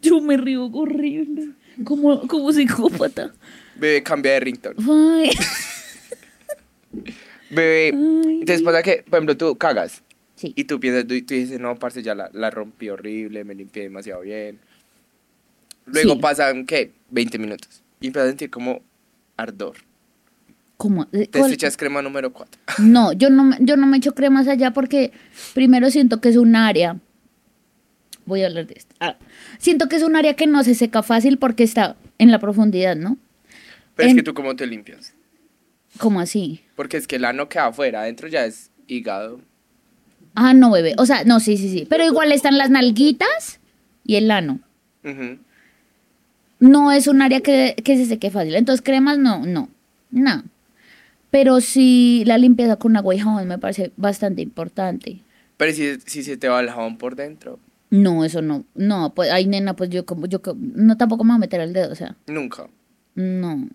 Yo me río horrible. Como, como psicópata. Bebé, cambia de ringtone. Ay. Bebé, entonces pasa que, por ejemplo, tú cagas. Sí. Y tú piensas, tú, tú dices, no, parce, ya la, la rompí horrible, me limpié demasiado bien. Luego Sí. pasan, ¿qué? 20 minutos. Y empiezas a sentir como ardor. ¿Cómo? Eh, Te echas crema número 4. No, yo no, me- yo no me echo cremas allá porque primero siento que es un área. Voy a hablar de esto. Ah, siento que es un área que no se seca fácil porque está en la profundidad, ¿no? Pero En- es que tú, ¿cómo te limpias? ¿Cómo así? Porque es que el ano queda afuera, adentro ya es hígado. Ah, no, bebé. O sea, no, sí, sí, sí. Pero igual están las nalguitas y el ano. No es un área que, que se seque fácil. Entonces, cremas, no, no. No. Pero sí, la limpieza con agua y jabón me parece bastante importante. Pero si, si se te va el jabón por dentro, No, eso no. No, pues, ay, nena, pues yo como, yo no tampoco me voy a meter el dedo, o sea, nunca. no.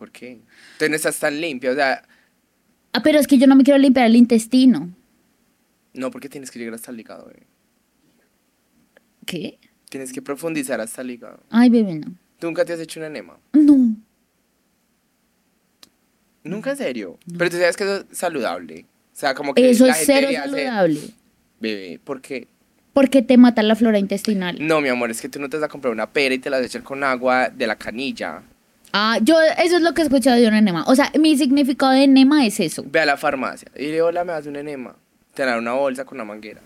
¿Por qué? Entonces no estás tan limpio, o sea, Ah, pero es que yo no me quiero limpiar el intestino. no porque tienes que llegar hasta el hígado, bebé. ¿Qué? Tienes que profundizar hasta el hígado. Ay, bebé, no. ¿Tú nunca te has hecho un enema? No. Nunca en serio. Pero tú sabes que eso es saludable. O sea, como que Eso la es gente cero saludable. Bebé, ¿por qué? Porque te mata la flora intestinal. No, mi amor, es que tú no te vas a comprar una pera y te la vas a echar con agua de la canilla. Ah, yo, eso es lo que he escuchado de un enema. O sea, mi significado de enema es eso. Ve a la farmacia y dile, hola, me das un enema. Te dan una bolsa con una manguera.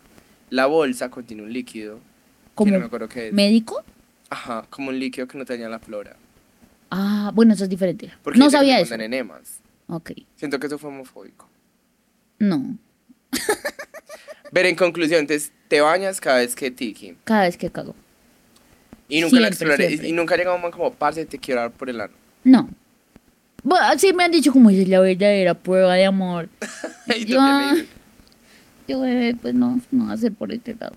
La bolsa contiene un líquido. Como no me acuerdo qué es. médico. Ajá, como un líquido que no te daña la flora. Ah, bueno, eso es diferente. Porque no sabía le eso. enemas. Ok. Siento que eso fue homofóbico. No, Ver, en conclusión, entonces, te bañas cada vez que tiki. cada vez que cago. Y nunca la Siempre, exploré. Y, siempre. y nunca llega un man como, parce, te quiero dar por el ano. No. Bueno, sí me han dicho como es la verdadera prueba de amor. ¿Y Yo, yo bebé, pues no, no va a ser por este lado.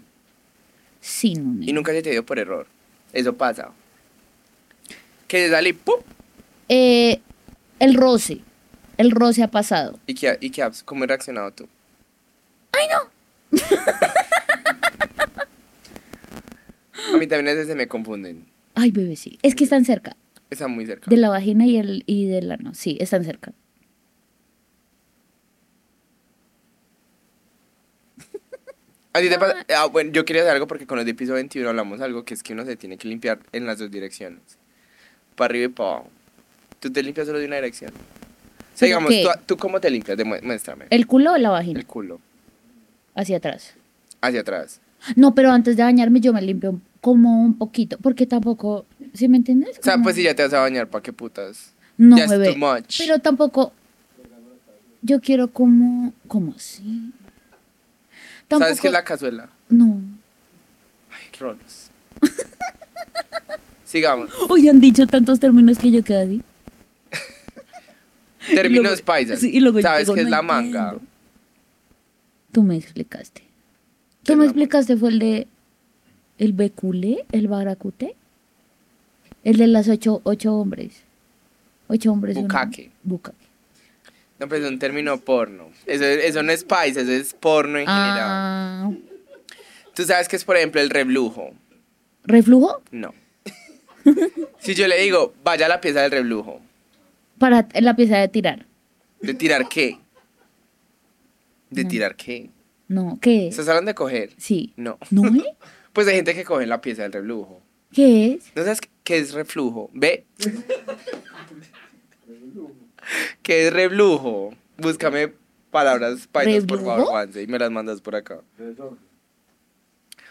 Sí, no, Y nunca se te dio por error. Eso pasa. Que se sale y ¡pum! Eh, el roce. El roce ha pasado. ¿Y qué, y qué ¿Cómo has reaccionado tú? ¡Ay, no! A mí también a veces se me confunden. Ay, bebé, sí. Es que están cerca. Está muy cerca. De la vagina y, el, y del ano. Sí, están cerca. ¿A ti te pasa? Ah, bueno, yo quería hacer algo porque con los de piso 21 hablamos algo que es que uno se tiene que limpiar en las dos direcciones. Para arriba y para abajo. ¿Tú te limpias solo de una dirección? O sea, ¿Pero digamos? ¿tú, tú cómo te limpias? Demué- Muéstrame. ¿El culo o la vagina? El culo. Hacia atrás. Hacia atrás. No, pero antes de bañarme yo me limpio como un poquito. Porque tampoco. ¿Sí me entiendes? O sea, Como- pues si ya te vas a bañar, ¿para qué putas? No, es bebé. too much. Pero tampoco. Yo quiero como. ¿Cómo así? Tampoco. ¿Sabes qué es la cazuela? No. Ay, rolos. Sigamos. Hoy han dicho tantos términos que yo quedo así. Términos paisas. sí, ¿Sabes qué es la manga? Tú me explicaste. ¿Qué Tú me explicaste fue el de. El beculé, el baracute. El de las ocho, ocho hombres. Ocho hombres. Bucaque. Bucaque. No, pues es un término porno. Eso, eso no es paisa, eso es porno en general. Ah, Tú sabes que es, por ejemplo, el reblujo. ¿Reflujo? No. si yo le digo, vaya a la pieza del reblujo. Para la pieza de tirar. ¿De tirar qué? ¿De No. tirar qué? No, ¿qué es? ¿Estás hablando de coger? Sí. No. ¿No es? Pues hay gente que coge la pieza del reblujo. ¿Qué es? ¿No sabes qué es reflujo? Ve. ¿Qué es reblujo? Búscame palabras paisas, por favor. Juanse, y me las mandas por acá. O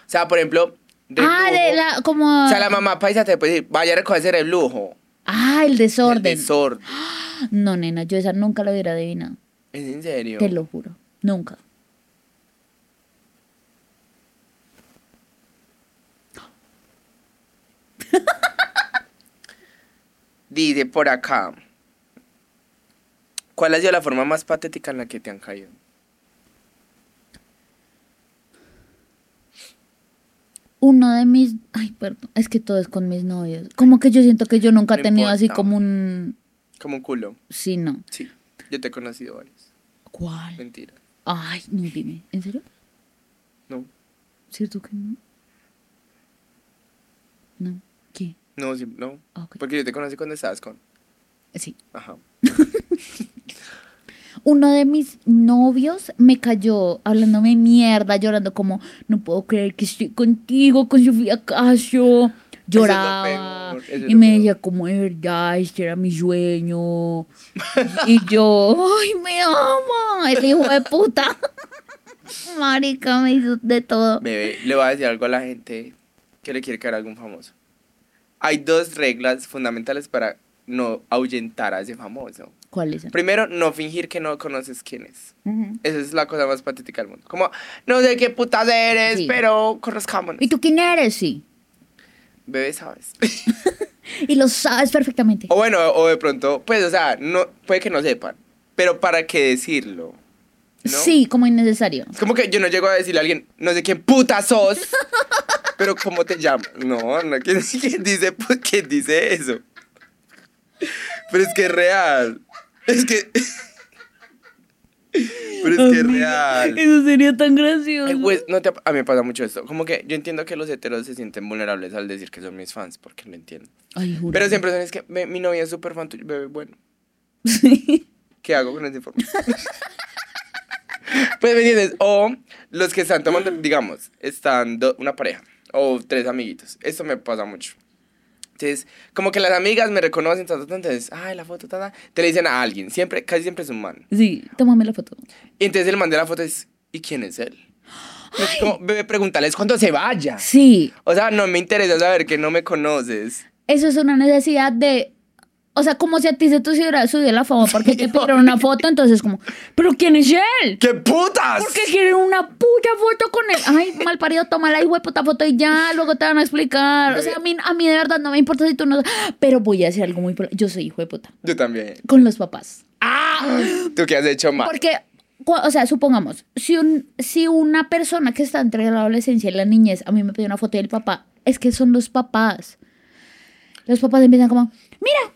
sea, por ejemplo, Ah, de la, como... O sea, la mamá paisa te puede decir, vaya a recoger ese reblujo. Ah, el El desorden. desorden. No, nena, yo esa nunca la hubiera adivinado. ¿Es en serio? Te lo juro. Nunca. Dice por acá. ¿Cuál ha sido la forma más patética en la que te han caído? Uno de mis... Ay, perdón. Es que todo es con mis novios. Como que yo siento que yo nunca he tenido así como un... Como un culo. Sí, no. Sí, yo te he conocido varios. ¿Cuál? Mentira. Ay, no, dime. ¿En serio? No. ¿Cierto que no? No. ¿Qué? No, sí, no. Ah. Porque yo te conocí cuando estabas con. Sí. Ajá. Uno de mis novios me cayó hablándome mierda, llorando como, no puedo creer que estoy contigo, con Sofía Casio. Lloraba peor, es y me decía como de verdad, este era mi sueño. y yo, ay, me ama, el hijo de puta. Marica, me hizo de todo. Bebé, le voy a decir algo a la gente que le quiere caer a algún famoso. Hay dos reglas fundamentales para no ahuyentar a ese famoso. ¿Cuál es? Primero, no fingir que no conoces quién es. Esa es la cosa más patética del mundo. Como, no sé qué putas eres, Sí. pero conozcámonos. ¿Y tú quién eres? Sí. Bebé, ¿sabes? Y lo sabes perfectamente. o bueno, o de pronto, pues, o sea, no, puede que no sepan, pero ¿para qué decirlo? ¿No? Sí, como innecesario. Es como que yo no llego a decirle a alguien, no sé quién puta sos, pero ¿cómo te llamas? No, no, ¿quién, quién dice, pu- quién dice eso? Pero es que es real. Es que... Pero es que es real. Eso sería tan gracioso. No te- a mí me pasa mucho esto. Como que yo entiendo que los heteros se sienten vulnerables al decir que son mis fans, porque lo entiendo. Ay. Pero siempre son, es que "Ve, mi novia es súper fan tuyo, bebé, bueno. Sí. ¿Qué hago con esa información? pues, ¿me entiendes? O los que están tomando, digamos, están do- una pareja o tres amiguitos. Esto me pasa mucho. Entonces, como que las amigas me reconocen, ta, ta, ta, entonces, ay, la foto, ta, ta", te le dicen a alguien, siempre, casi siempre es un man. Sí, tómame la foto. Y entonces el man de la foto es, ¿y quién es él? Es como, bebé, pregúntales cuando se vaya. Sí, O sea, no me interesa saber que no me conoces. eso es una necesidad de. O sea, como si a ti se te hubiera subido la fama porque te pidieron una foto, entonces como, ¿pero quién es él? ¡Qué putas! ¿Por qué quieren una puta foto con él? Ay, mal parido, toma la puta foto y ya, luego te van a explicar. O sea, a mí, a mí de verdad no me importa si tú no. Pero voy a decir algo muy. Yo soy hijo de puta. Yo también. Con los papás. ¿Tú qué has hecho mal? Porque, o sea, supongamos, si, un, si una persona que está entre la adolescencia y la niñez a mí me pide una foto del papá, es que son los papás. Los papás empiezan como, mira,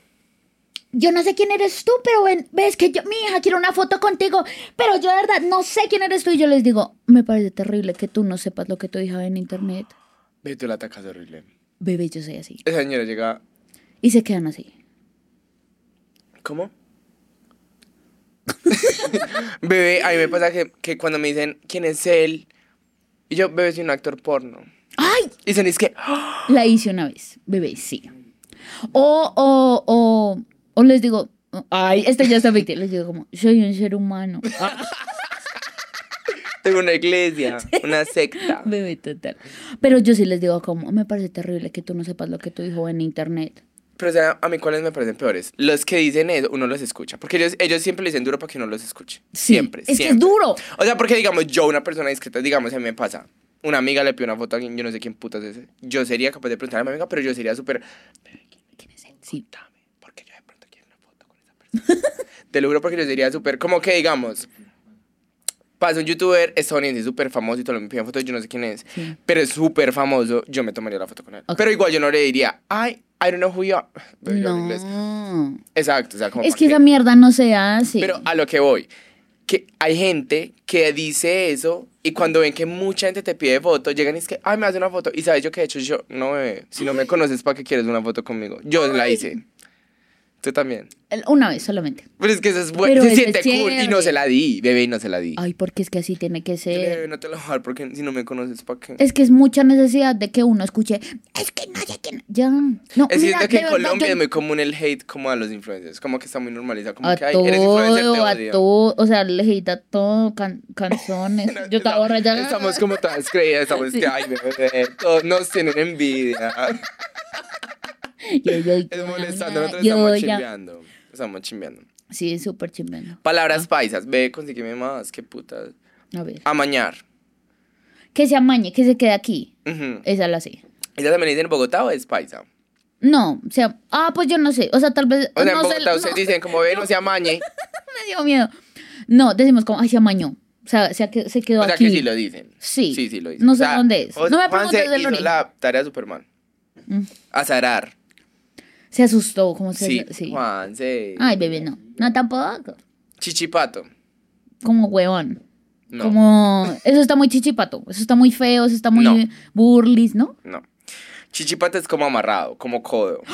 yo no sé quién eres tú, pero ven, ves que yo, mi hija quiere una foto contigo, pero yo de verdad no sé quién eres tú. Y yo les digo, me parece terrible que tú no sepas lo que tu hija ve en internet. Ve, tú la atacas horrible. Bebé, yo soy así. Esa señora llega Y se quedan así. ¿Cómo? bebé, a mí me pasa que, que cuando me dicen quién es él, y yo, bebé, soy un actor porno. ¡Ay! Y dicen, es que. La hice una vez, bebé, sí. O, o, o, o les digo, ay, este ya está víctima. Les digo como, soy un ser humano. Ah, tengo una iglesia, una secta. bebé, total. Pero yo sí les digo como, me parece terrible que tú no sepas lo que tu hijo ve en internet. Pero, o sea, a mí, ¿cuáles me parecen peores? Los que dicen eso, uno los escucha. Porque ellos, ellos siempre le dicen duro para que uno los escuche. Sí, siempre. Es que es duro. O sea, porque, digamos, yo, una persona discreta, digamos, a mí me pasa. Una amiga le pide una foto a alguien, yo no sé quién putas es. ese. Yo sería capaz de preguntarle a mi amiga, pero yo sería súper. ¿Quién es él? Sí. Dame, porque yo de pronto quiero una foto con esa persona. Te lo juro porque yo sería súper. Como que, digamos, pasa un youtuber estadounidense súper famoso y todo, me piden fotos, yo no sé quién es. Sí. Pero es súper famoso, yo me tomaría la foto con él. Ok. Pero igual yo no le diría, ay, I don't know who you are. No. Exacto, o sea, como. Es ¿para que qué? esa mierda no se hace. Pero a lo que voy, que hay gente que dice eso y cuando ven que mucha gente te pide foto, llegan y es que, ay, me hace una foto. Y sabes yo qué he hecho, yo, no, bebé, si no me conoces, ¿para qué quieres una foto conmigo? Yo la hice. Tú también. Una vez solamente. Pero es que eso es bueno, se siente cool y no se la di, bebé, y no se la di. Ay, porque es que así tiene que ser. bebé, no te la voy porque si no me conoces, ¿para qué? Es que es mucha necesidad de que uno escuche. Es que no sé quién. Ya. No, Es mira, cierto que en Colombia es muy común el hate como a los influencers, como que está muy normalizado, como A que ay, eres influencer, te todo, a todo. O sea, le hate a todo. can- canciones. Yo estaba borracha. Estamos como todas creídas, estamos que, ay, bebé, todos nos tienen envidia. Yo, yo, Es molestando, nosotros yo estamos chimbeando. Estamos chimbeando. Sí, súper chimbeando. Palabras paisas, ve, consígueme más, qué putas. A ver. Amañar. Que se amañe, que se quede aquí. Ujú. Esa la sé. ¿Ella también dice en Bogotá o es paisa? No, o sea, ah, pues yo no sé. O sea, tal vez. O sea, no en Bogotá no, ustedes dicen como ve, no se amañe. me dio miedo. No, decimos como, ay, se amañó. O sea, se, que- se quedó O sea aquí. que sí lo dicen. Sí. Sí, sí lo dicen. No O sé sea, dónde es. o- No me preguntes del origen. la tarea de Superman. Mm. Azarar. Se asustó, como se Sí, sí. Juanse. Ay, bebé, no. No, tampoco. Chichipato. Como huevón. No. Como. Eso está muy chichipato. Eso está muy feo, eso está muy No. burlis, ¿no? No. Chichipato es como amarrado, como codo.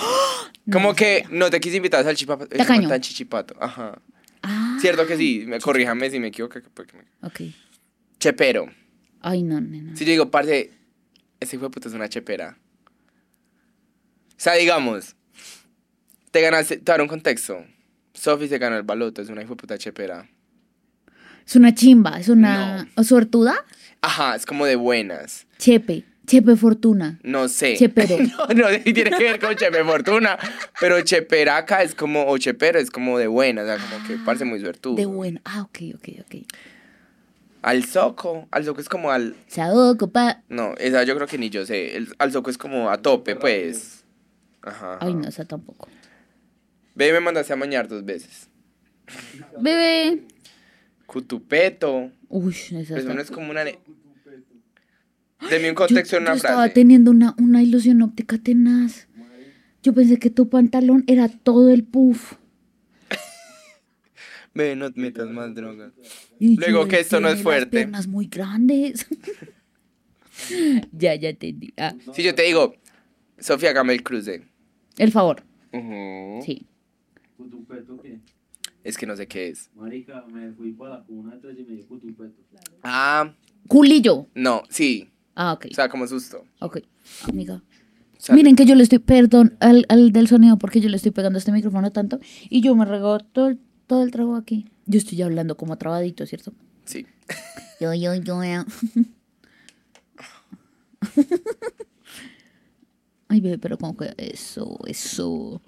Como que no te quise invitar al chichipato. Es Tacaño. tan chichipato. Ajá. Ah. Cierto que sí, me corríjame si me equivoco. me- Ok. Chepero. Ay, no, no, no. Si yo digo, parce, ese hijo de puta es una chepera. O sea, digamos, te ganaste, te daré un contexto. Sophie se ganó el baloto, es una hijo puta chepera. Es una chimba, es una. ¿O suertuda? Ajá, es como de buenas. Chepe. Chepe Fortuna. No sé. Chepero. no, no tiene que ver con Chepe Fortuna. Pero cheperaca es como, o chepero es como de buenas, o sea, como que parece muy suertudo. De bueno. Ah, ok, ok, ok. Al soco, al soco es como al. Saoco, pa. No, esa yo creo que ni yo sé. El, al soco es como a tope, pues. Ajá. Ay, no, esa tampoco. Ve, me mandaste a mañar dos veces. Bebé. Cutupeto. Uy, esa Eso no es como una. ne- Deme un Yo, contexto en yo una estaba frase. teniendo una, una ilusión óptica tenaz. Yo pensé que tu pantalón era todo el puff. Ve, no metas más drogas. Y Luego yo, que esto no es tiene fuerte. Las piernas muy grandes. ya, ya entendí. Ah, Si yo te digo, Sofía, hágame el cruce. el favor. Ujú. Sí. ¿Cutupeto qué? Es que no sé qué es. Marica, me fui para la cuna de tres y me dio cutupeto. Ah, Culillo. no, sí. Ah, ok. O sea, como susto. ok. Amiga. Miren que yo le estoy, perdón, al, al del sonido porque yo le estoy pegando este micrófono tanto y yo me regó todo el, todo el trago aquí. Yo estoy hablando como trabadito, ¿cierto? Sí. Yo, yo, yo. Ay, bebé, pero como que eso, eso.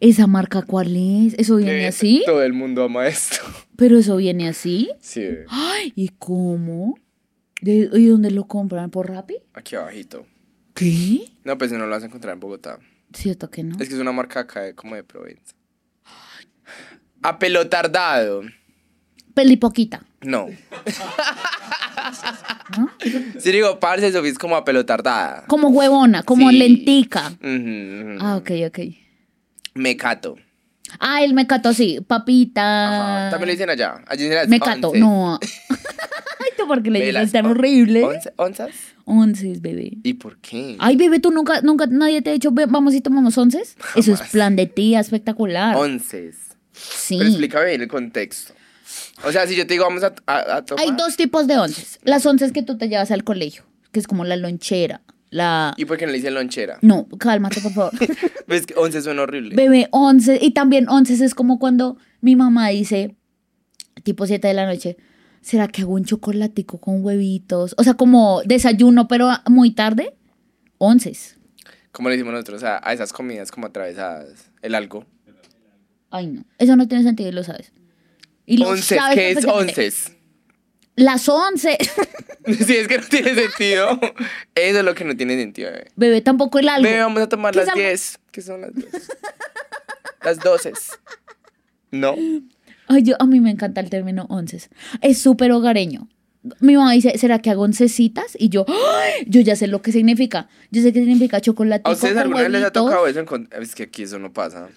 ¿Esa marca cuál es? ¿Eso viene Eh, así? Todo el mundo ama esto. ¿Pero eso viene así? Sí. Ay, ¿y cómo? ¿De, ¿Y dónde lo compran? ¿Por Rappi? Aquí abajito. ¿Qué? No, pues no lo vas a encontrar en Bogotá. Cierto que no. Es que es una marca acá de- como de Provenza. Apelotardado. Pelipoquita, No. ¿no? Si digo, parce, Sofía es como apelotardada. Como huevona, como Sí. lentica. Ujú. Ah, ok, ok. Mecato. Ah, el mecato, sí. Papita. Ajá. También lo dicen allá. Allí dicen las Mecato, no. Ay, tu Porque le dices tan horrible. once- ¿Onzas? Onces, bebé. ¿Y por qué? Ay, bebé, tú nunca, nunca, nadie te ha dicho, "Ve, vamos y tomamos onces. Eso es plan de tía, espectacular. Onces. sí. Pero explícame bien el contexto. O sea, si yo te digo vamos a, a, a tomar... Hay dos tipos de onces. Las onces que tú te llevas al colegio, que es como la lonchera, la... ¿Y por qué no le dicen lonchera? No, cálmate, por favor. ¿Ves que once suena horrible? Bebé, once. Y también onces es como cuando mi mamá dice, tipo 7 de la noche, ¿será que hago un chocolatico con huevitos? O sea, como desayuno, pero muy tarde. Onces. Como le decimos nosotros a, a esas comidas como atravesadas. El algo. Ay, no. Eso no tiene sentido y lo sabes. Y lo Onces, ¿qué es perfectamente. Las once. Si es que no tiene sentido. Eso es lo que no tiene sentido, bebé. Bebé, tampoco el algo. Bebé, vamos a tomar ¿Qué las algo? 10. ¿Qué son las 10? las 12. No. Ay, yo, a mí me encanta el término onces. Es súper hogareño. Mi mamá dice, ¿será que hago oncecitas? Y yo, ¡ay! yo ya sé lo que significa. Yo sé que significa chocolate. ¿A ustedes alguna vez les ha tocado eso? en con- Es que aquí eso no pasa.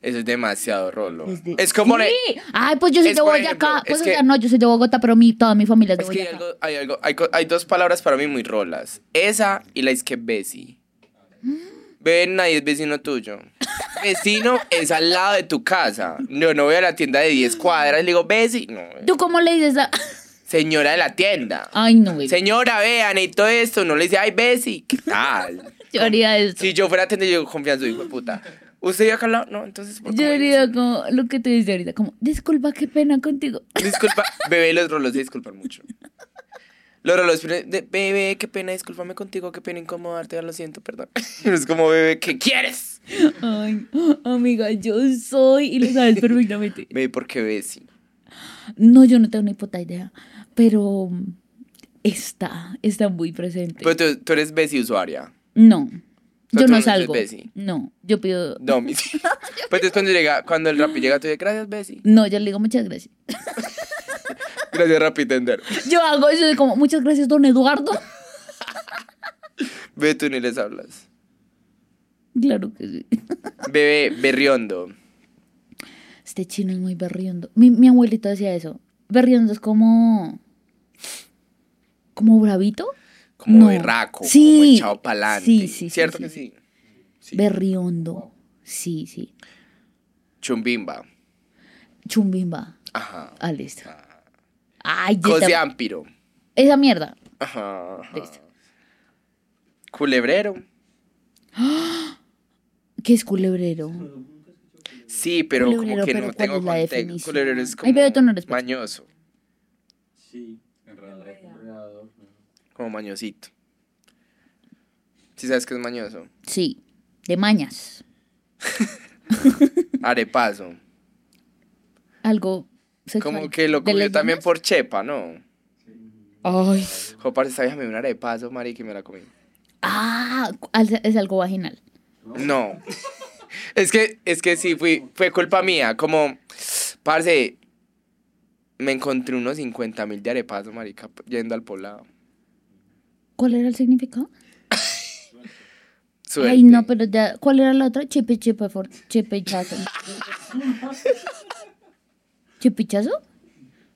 Eso es demasiado rolo. Es como... Sí. le- Ay, pues yo soy es, de Boyacá. ejemplo, Pues es o que- sea, no, yo soy de Bogotá, pero mi, toda mi familia es de Es que hay, Boyacá. algo, hay, algo, hay, co- hay dos palabras para mí muy rolas. Esa y la es que Bessie. Ven, nadie es vecino tuyo. Vecino es al lado de tu casa. No, no voy a la tienda de 10 cuadras y le digo, Bessie. No, ¿Tú cómo le dices a... señora de la tienda. Ay, no, bebé. Señora, vean, y todo esto. No le dice, ay, Bessie. ¿Qué tal? Yo haría eso. Si yo fuera a tienda, yo confianza, hijo de puta. ¿Usted al lado? No, entonces, ¿por qué Yo me dice? como lo que te dice ahorita, como, disculpa, qué pena contigo. Disculpa, bebé, los rolos se disculpan mucho. Los rolos, de, bebé, qué pena, discúlpame contigo, qué pena incomodarte, ya lo siento, perdón. Es como, bebé, ¿qué quieres? Ay, amiga, yo soy, y lo sabes perfectamente. Bebé, ¿por qué Bessie? No, yo no tengo ni puta idea, pero está, está muy presente. Pero tú, tú eres Bessie usuaria. no, yo no salgo. No, yo pido... No, mi sí. Pues entonces cuando llega, cuando el rapi llega, tú dices, gracias, Bessie. No, yo le digo muchas gracias. Gracias, rapi tender. Yo hago eso de como, muchas gracias, don Eduardo. Bebé, tú ni les hablas. Claro que sí. Bebé, berriondo. Este chino es muy berriondo. Mi, mi abuelito decía eso. Berriondo es como... ¿Como bravito? Como No. berraco, Sí, como echado pa'lante. sí, sí, sí, ¿Cierto sí, que sí. sí? Sí. Berriondo. Sí, sí. Chumbimba. Chumbimba. Ajá. Ah, listo. Ay, ya está. Cosiámpiro. Esa mierda. Ajá. ajá. Listo. Culebrero. ¿Qué es culebrero? Sí, pero Culebrero, como que pero no ¿cuál tengo contexto. definición? Culebrero es Ay, como bebé, tú no eres mañoso, Sí. Como mañosito. ¿Sí sabes qué es mañoso? Sí. De mañas. Arepazo. Algo sexual. Como que lo ¿De comió también por chepa, ¿no? Ay. Parece, esta vieja me dio un arepazo, Mari, que me la comí. Ah, es algo vaginal. No. Es que, es que sí, fui, fue culpa mía. Como, parce, me encontré unos 50 mil de arepazo, marica, yendo al poblado. ¿Cuál era el significado? Suerte. Ay, no, pero ya. ¿Cuál era la otra? Chipe, chipe, for, chipechazo. ¿Chipichazo?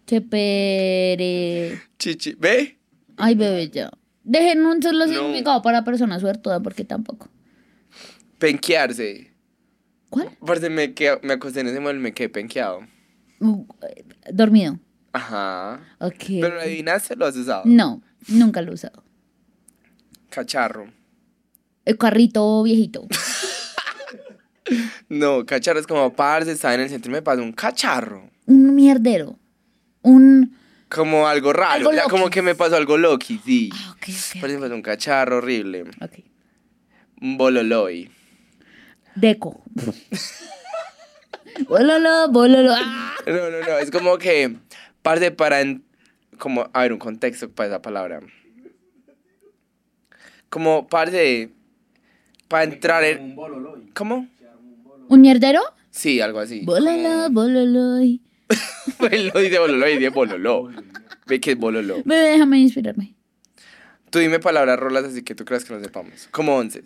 Chepere. Chichi, ¿ve? Ay, bebé, ya. Dejen un solo No. significado para persona suertuda, porque tampoco. Penquearse. ¿Cuál? Parce, me, quedé- me acosté en ese mueble y me quedé penqueado. Uh, dormido. Ajá. Ok. Pero lo adivinaste, lo has usado. No, nunca lo he usado. Cacharro. El carrito viejito. No, cacharro es como, parce, estaba en el centro y me pasó un cacharro. Un mierdero. Un. Como algo raro. Algo como que me pasó algo loqui, sí. Ah, ok, ok. Parce, me pasó un cacharro horrible. Ok. Un bololoy. Deco. bololo, bololo. Ah. No, no, no, es como que, parce, para, en- como, a ver, un contexto para esa palabra. Como, parce, para entrar en, Un bololoy. ¿cómo? ¿Un mierdero? Sí, algo así. Bololo, bololo. Él no dice bololoy, dice bololo. Ve que es bololo. Bebé, déjame inspirarme. Tú dime palabras rolas así que tú creas que no sepamos. Como once.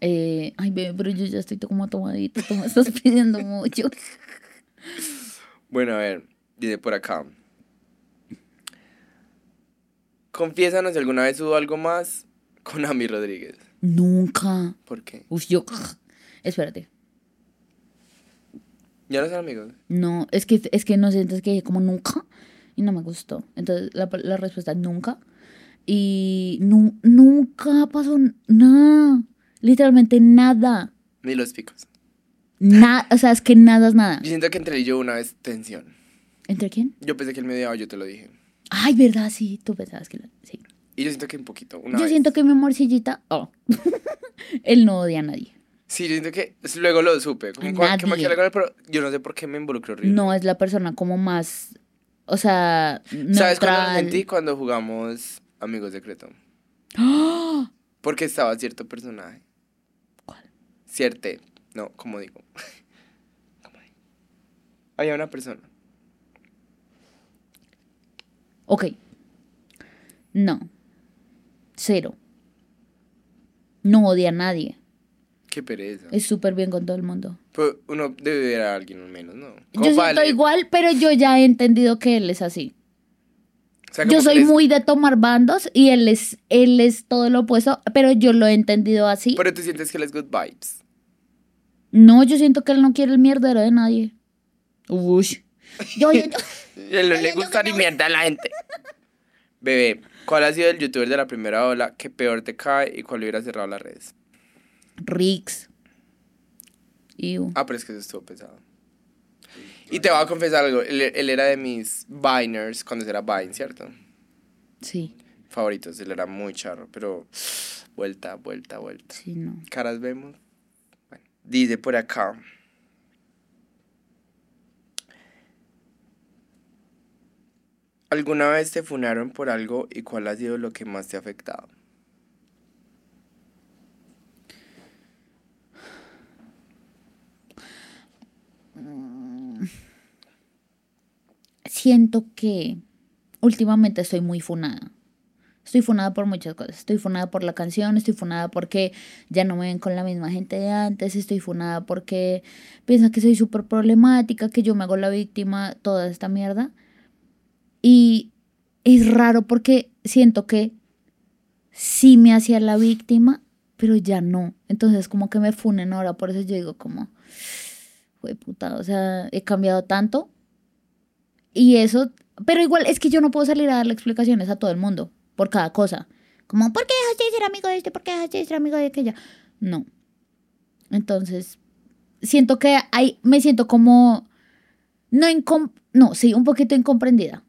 Eh, ay, bebé, pero yo ya estoy como tomadita. Tú me estás pidiendo mucho. Bueno, a ver, dice por acá. Confiésanos si alguna vez hubo algo más con Ami Rodríguez. Nunca. ¿Por qué? Uf, yo. Espérate. ¿Ya no son amigos? No, es que, es que no sé, entonces que dije como nunca y no me gustó. Entonces la, la respuesta es nunca. Y nu- nunca pasó nada. Literalmente nada. Ni los picos. Nada, o sea, es que nada es nada. Yo siento que entre él y yo una vez tensión. ¿Entre quién? Yo pensé que él me odiaba, yo te lo dije. Ay, verdad, sí, tú pensabas que la- sí. Y yo siento que un poquito, una Yo vez. siento que mi amorcillita, oh, él no odia a nadie. Sí, yo siento que luego lo supe. Como que me quedé pero yo no sé por qué me involucré horrible. No es la persona como más, o sea, ¿Sabes cuándo lo neutral. sentí? Cuando jugamos Amigos Secreto. ¡Ah! Porque estaba cierto personaje. ¿Cuál? Cierte. No, como digo. ¿Cómo digo? Había una persona. Ok. No. Cero. No odia a nadie. Qué pereza. Es súper bien con todo el mundo. Pero uno debe ver a alguien al menos, ¿no? Yo siento vale. igual, pero yo ya he entendido que él es así. O sea, como Yo soy les- muy de tomar bandos y él es, él es todo lo opuesto, pero yo lo he entendido así. Pero tú sientes que él es good vibes. No, yo siento que él no quiere el mierdero de nadie. Uy. Yo, le gusta ni mierda a la gente. Bebé, ¿cuál ha sido el youtuber de la primera ola que peor te cae y cuál hubiera cerrado las redes? Rix. Iu. Ah, pero es que eso estuvo pesado. Y te voy a confesar algo. Él, él era de mis Viners cuando era Vine, ¿cierto? Sí, Favoritos. Él era muy charro, pero vuelta, vuelta, vuelta. sí, no. Caras vemos. Bueno, dice por acá. ¿Alguna vez te funaron por algo y cuál ha sido lo que más te ha afectado? Siento que últimamente estoy muy funada. Estoy funada por muchas cosas. Estoy funada por la canción, estoy funada porque ya no me ven con la misma gente de antes, estoy funada porque piensan que soy súper problemática, que yo me hago la víctima, toda esta mierda. Y es raro porque siento que sí me hacía la víctima, pero ya no. Entonces como que me funen ahora, por eso yo digo como, fue puta, o sea, he cambiado tanto. Y eso, pero igual es que yo no puedo salir a darle explicaciones a todo el mundo por cada cosa. Como, ¿por qué dejaste de ser amigo de este? ¿Por qué dejaste de ser amigo de aquella? No. Entonces, siento que hay, me siento como, no, no, sí, un poquito incomprendida.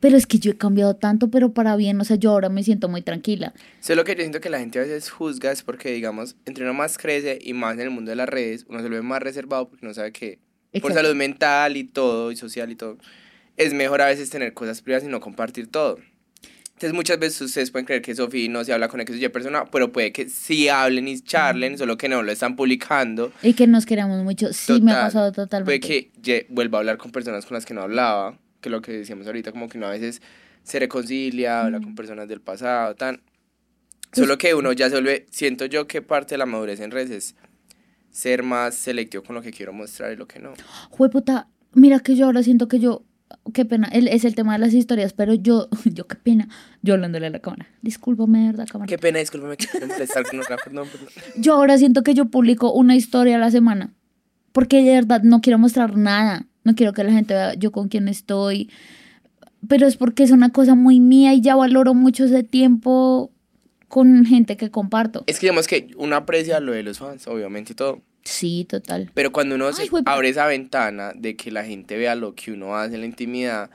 Pero es que yo he cambiado tanto, pero para bien, o sea, yo ahora me siento muy tranquila. Solo que yo siento que la gente a veces juzga es porque, digamos, entre uno más crece y más en el mundo de las redes, uno se lo ve más reservado porque no sabe que por Exacto. salud mental y todo, y social y todo, es mejor a veces tener cosas privadas y no compartir todo. Entonces muchas veces ustedes pueden creer que Sofía no se habla con X o Y persona, pero puede que sí hablen y charlen, solo que no lo están publicando. Y que nos queramos mucho. Sí, me ha Total. pasado Puede totalmente. que ye- vuelva a hablar con personas con las que no hablaba, que lo que decíamos ahorita, como que uno a veces se reconcilia, habla con personas del pasado, tan. Solo que uno ya se vuelve, siento yo que parte de la madurez en redes es ser más selectivo con lo que quiero mostrar y lo que no. Jueputa, mira que yo ahora siento que yo, qué pena, el- es el tema de las historias, pero yo, yo qué pena, yo hablándole a la cámara. Discúlpame, verdad, cámara. Qué pena, discúlpame que molestar con otra, perdón, perdón. Yo ahora siento que yo publico una historia a la semana, porque de verdad no quiero mostrar nada, no quiero que la gente vea yo con quién estoy, pero es porque es una cosa muy mía y ya valoro mucho ese tiempo con gente que comparto. Es que digamos que uno aprecia lo de los fans, obviamente y todo. Sí, total. Pero cuando uno Ay, abre esa ventana de que la gente vea lo que uno hace en la intimidad,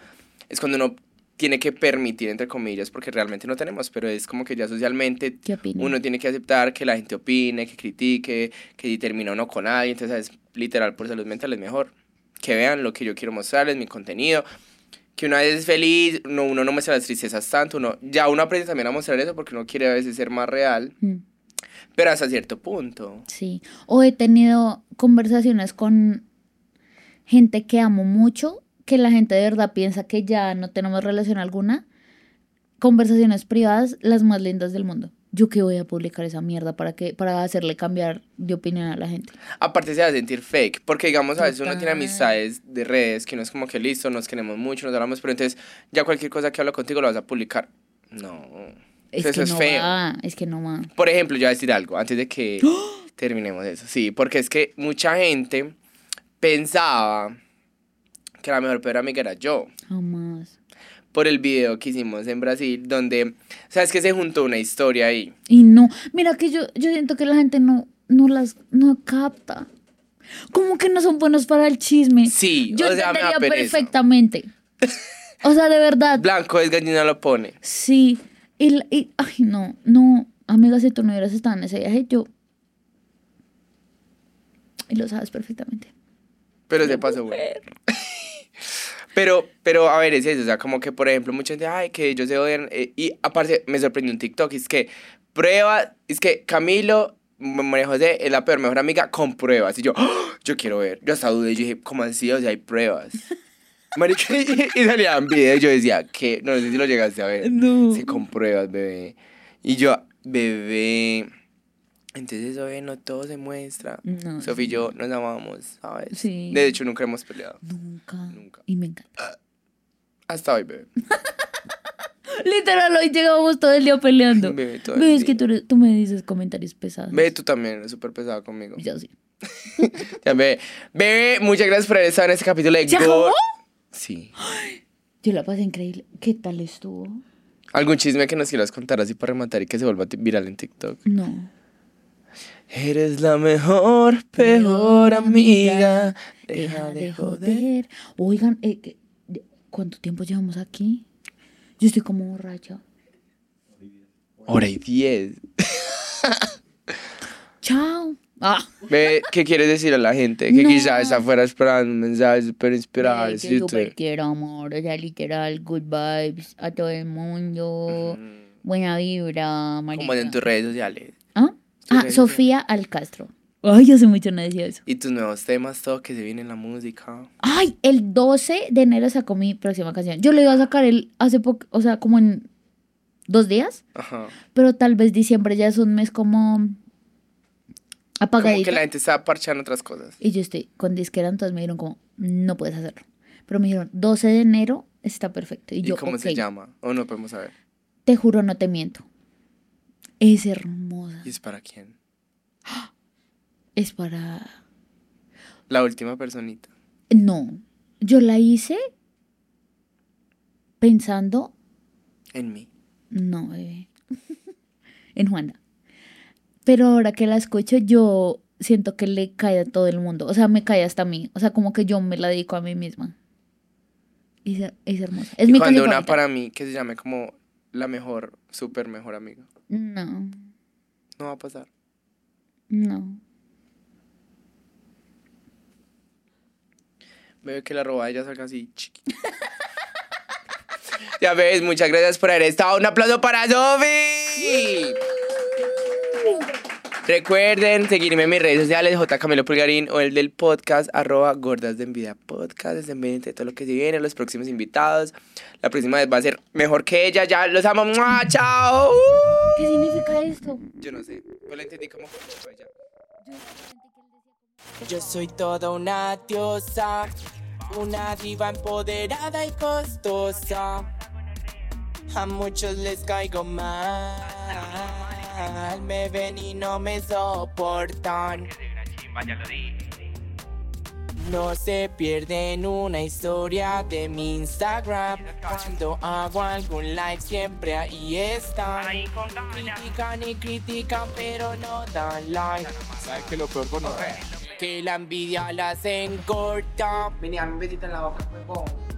es cuando uno tiene que permitir, entre comillas, porque realmente no tenemos, pero es como que ya socialmente uno tiene que aceptar que la gente opine, que critique, que si termina uno con alguien, entonces es literal por salud mental es mejor. Que vean lo que yo quiero mostrarles, mi contenido. Que una vez es feliz, no, uno no muestra las tristezas tanto, uno, ya uno aprende también a mostrar eso porque uno quiere a veces ser más real, Mm. pero hasta cierto punto. Sí, o he tenido conversaciones con gente que amo mucho, que la gente de verdad piensa que ya no tenemos relación alguna. Conversaciones privadas, las más lindas del mundo. ¿Yo qué voy a publicar esa mierda para, que, para hacerle cambiar de opinión a la gente? Aparte se va a sentir fake, porque digamos a veces uno tiene amistades de redes que no es como que listo, nos queremos mucho, nos hablamos, pero entonces ya cualquier cosa que hablo contigo lo vas a publicar. No. Es Eso que es no feo. va, es que no va. Por ejemplo, yo voy a decir algo antes de que terminemos eso. Sí, porque es que mucha gente pensaba que la mejor peor amiga era yo. Jamás. Por el video que hicimos en Brasil, donde, ¿sabes que Se juntó una historia ahí. Y no, mira que yo, yo siento que la gente no, no las no capta. Como que no son buenos para el chisme. Sí, yo o sea, entendería perfectamente. O sea, de verdad. Blanco es gallina lo pone. Sí. Y, y- ay, no, no. Amiga, si tú no hubieras estado en ese viaje, yo. Y lo sabes perfectamente. Pero se pasó, güey. Pero, pero, a ver, es eso, o sea, como que, por ejemplo, mucha gente, ay, que ellos se odian, eh, y aparte, me sorprendió un TikTok, es que, prueba, es que Camilo, María José, es la peor mejor amiga con pruebas, y yo, ¡oh! yo quiero ver, yo hasta dudé, yo dije, ¿cómo así? O sea, hay pruebas. Marica, y, y salían videos, yo decía, que, no sé si lo llegaste a ver, No. sí, con pruebas, bebé, y yo, bebé, entonces bebé, no todo se muestra, No, Sofía y yo nos amamos, ¿sabes? Sí. De hecho, nunca hemos peleado. Nunca. Nunca. Y me encanta. Hasta hoy, bebé. Literal, hoy llegamos todo el día peleando. Bebé, todo el Ves día. que tú, eres- tú me dices comentarios pesados. Bebé, tú también eres súper pesado conmigo. Yo sí. Ya, bebé. Bebé, muchas gracias por haber estado en este capítulo de ¿Se acabó? Sí. Yo la pasé increíble. ¿Qué tal estuvo? ¿Algún chisme que nos quieras contar así para rematar y que se vuelva viral en TikTok? No. Eres la mejor, peor amiga. Deja de joder. Oigan, eh, ¿cuánto tiempo llevamos aquí? Yo estoy como borracha. Hora y diez. Chao. Ah. ¿qué quieres decir a la gente? Que No. quizás está afuera esperando un mensaje súper inspirado. Ay, que súper quiero amor, o sea, literal, good vibes a todo el mundo, buena vibra, marica. Como en tus redes sociales. ¿Ah? Ah, Sofía Alcastro. Ay, hace mucho no decía eso. Y tus nuevos temas, todo que se viene en la música. Ay, el 12 de enero sacó mi próxima canción. Yo lo iba a sacar el hace poco, o sea, como en dos días, Ajá. pero tal vez diciembre ya es un mes como Como apagadito. que la gente está parchando otras cosas. Y yo estoy con disquera, entonces me dijeron como, no puedes hacerlo. Pero me dijeron, 12 de enero está perfecto. Y, ¿Y, yo, cómo se "Ok". llama? O no podemos saber. Te juro, no te miento. Es hermosa. ¿Y es para quién? Es para... La última personita. No, yo la hice pensando, En mí. no, bebé, en Juana. Pero ahora que la escucho, yo siento que le cae a todo el mundo. O sea, me cae hasta a mí. O sea, como que yo me la dedico a mí misma. Es, es hermosa. Es y mi cuando una favorita. para mí que se llame como la mejor, súper mejor amiga. No, No va a pasar. no. Veo que la robada ya salga así ya ves, muchas gracias por haber estado. Un aplauso para Sofi. Recuerden seguirme en mis redes sociales, J. Camilo Pulgarín o el del podcast, arroba gordas de envidia podcast. Estén pendientes de todo lo que se viene, los próximos invitados. La próxima vez va a ser mejor que ella. Ya los amo. ¡Mua! ¡Chao! ¿Qué significa esto? Yo no sé, yo la entendí como ella. Yo soy toda una diosa, una diva empoderada y costosa. A muchos les caigo mal, me ven y no me soportan. No se pierden una historia de mi Instagram. Cuando hago algún live siempre ahí están. Critican y critican pero no dan like. ¿Sabes que lo peor con Que la envidia las engorda. Venía, un besito en la boca, huevón.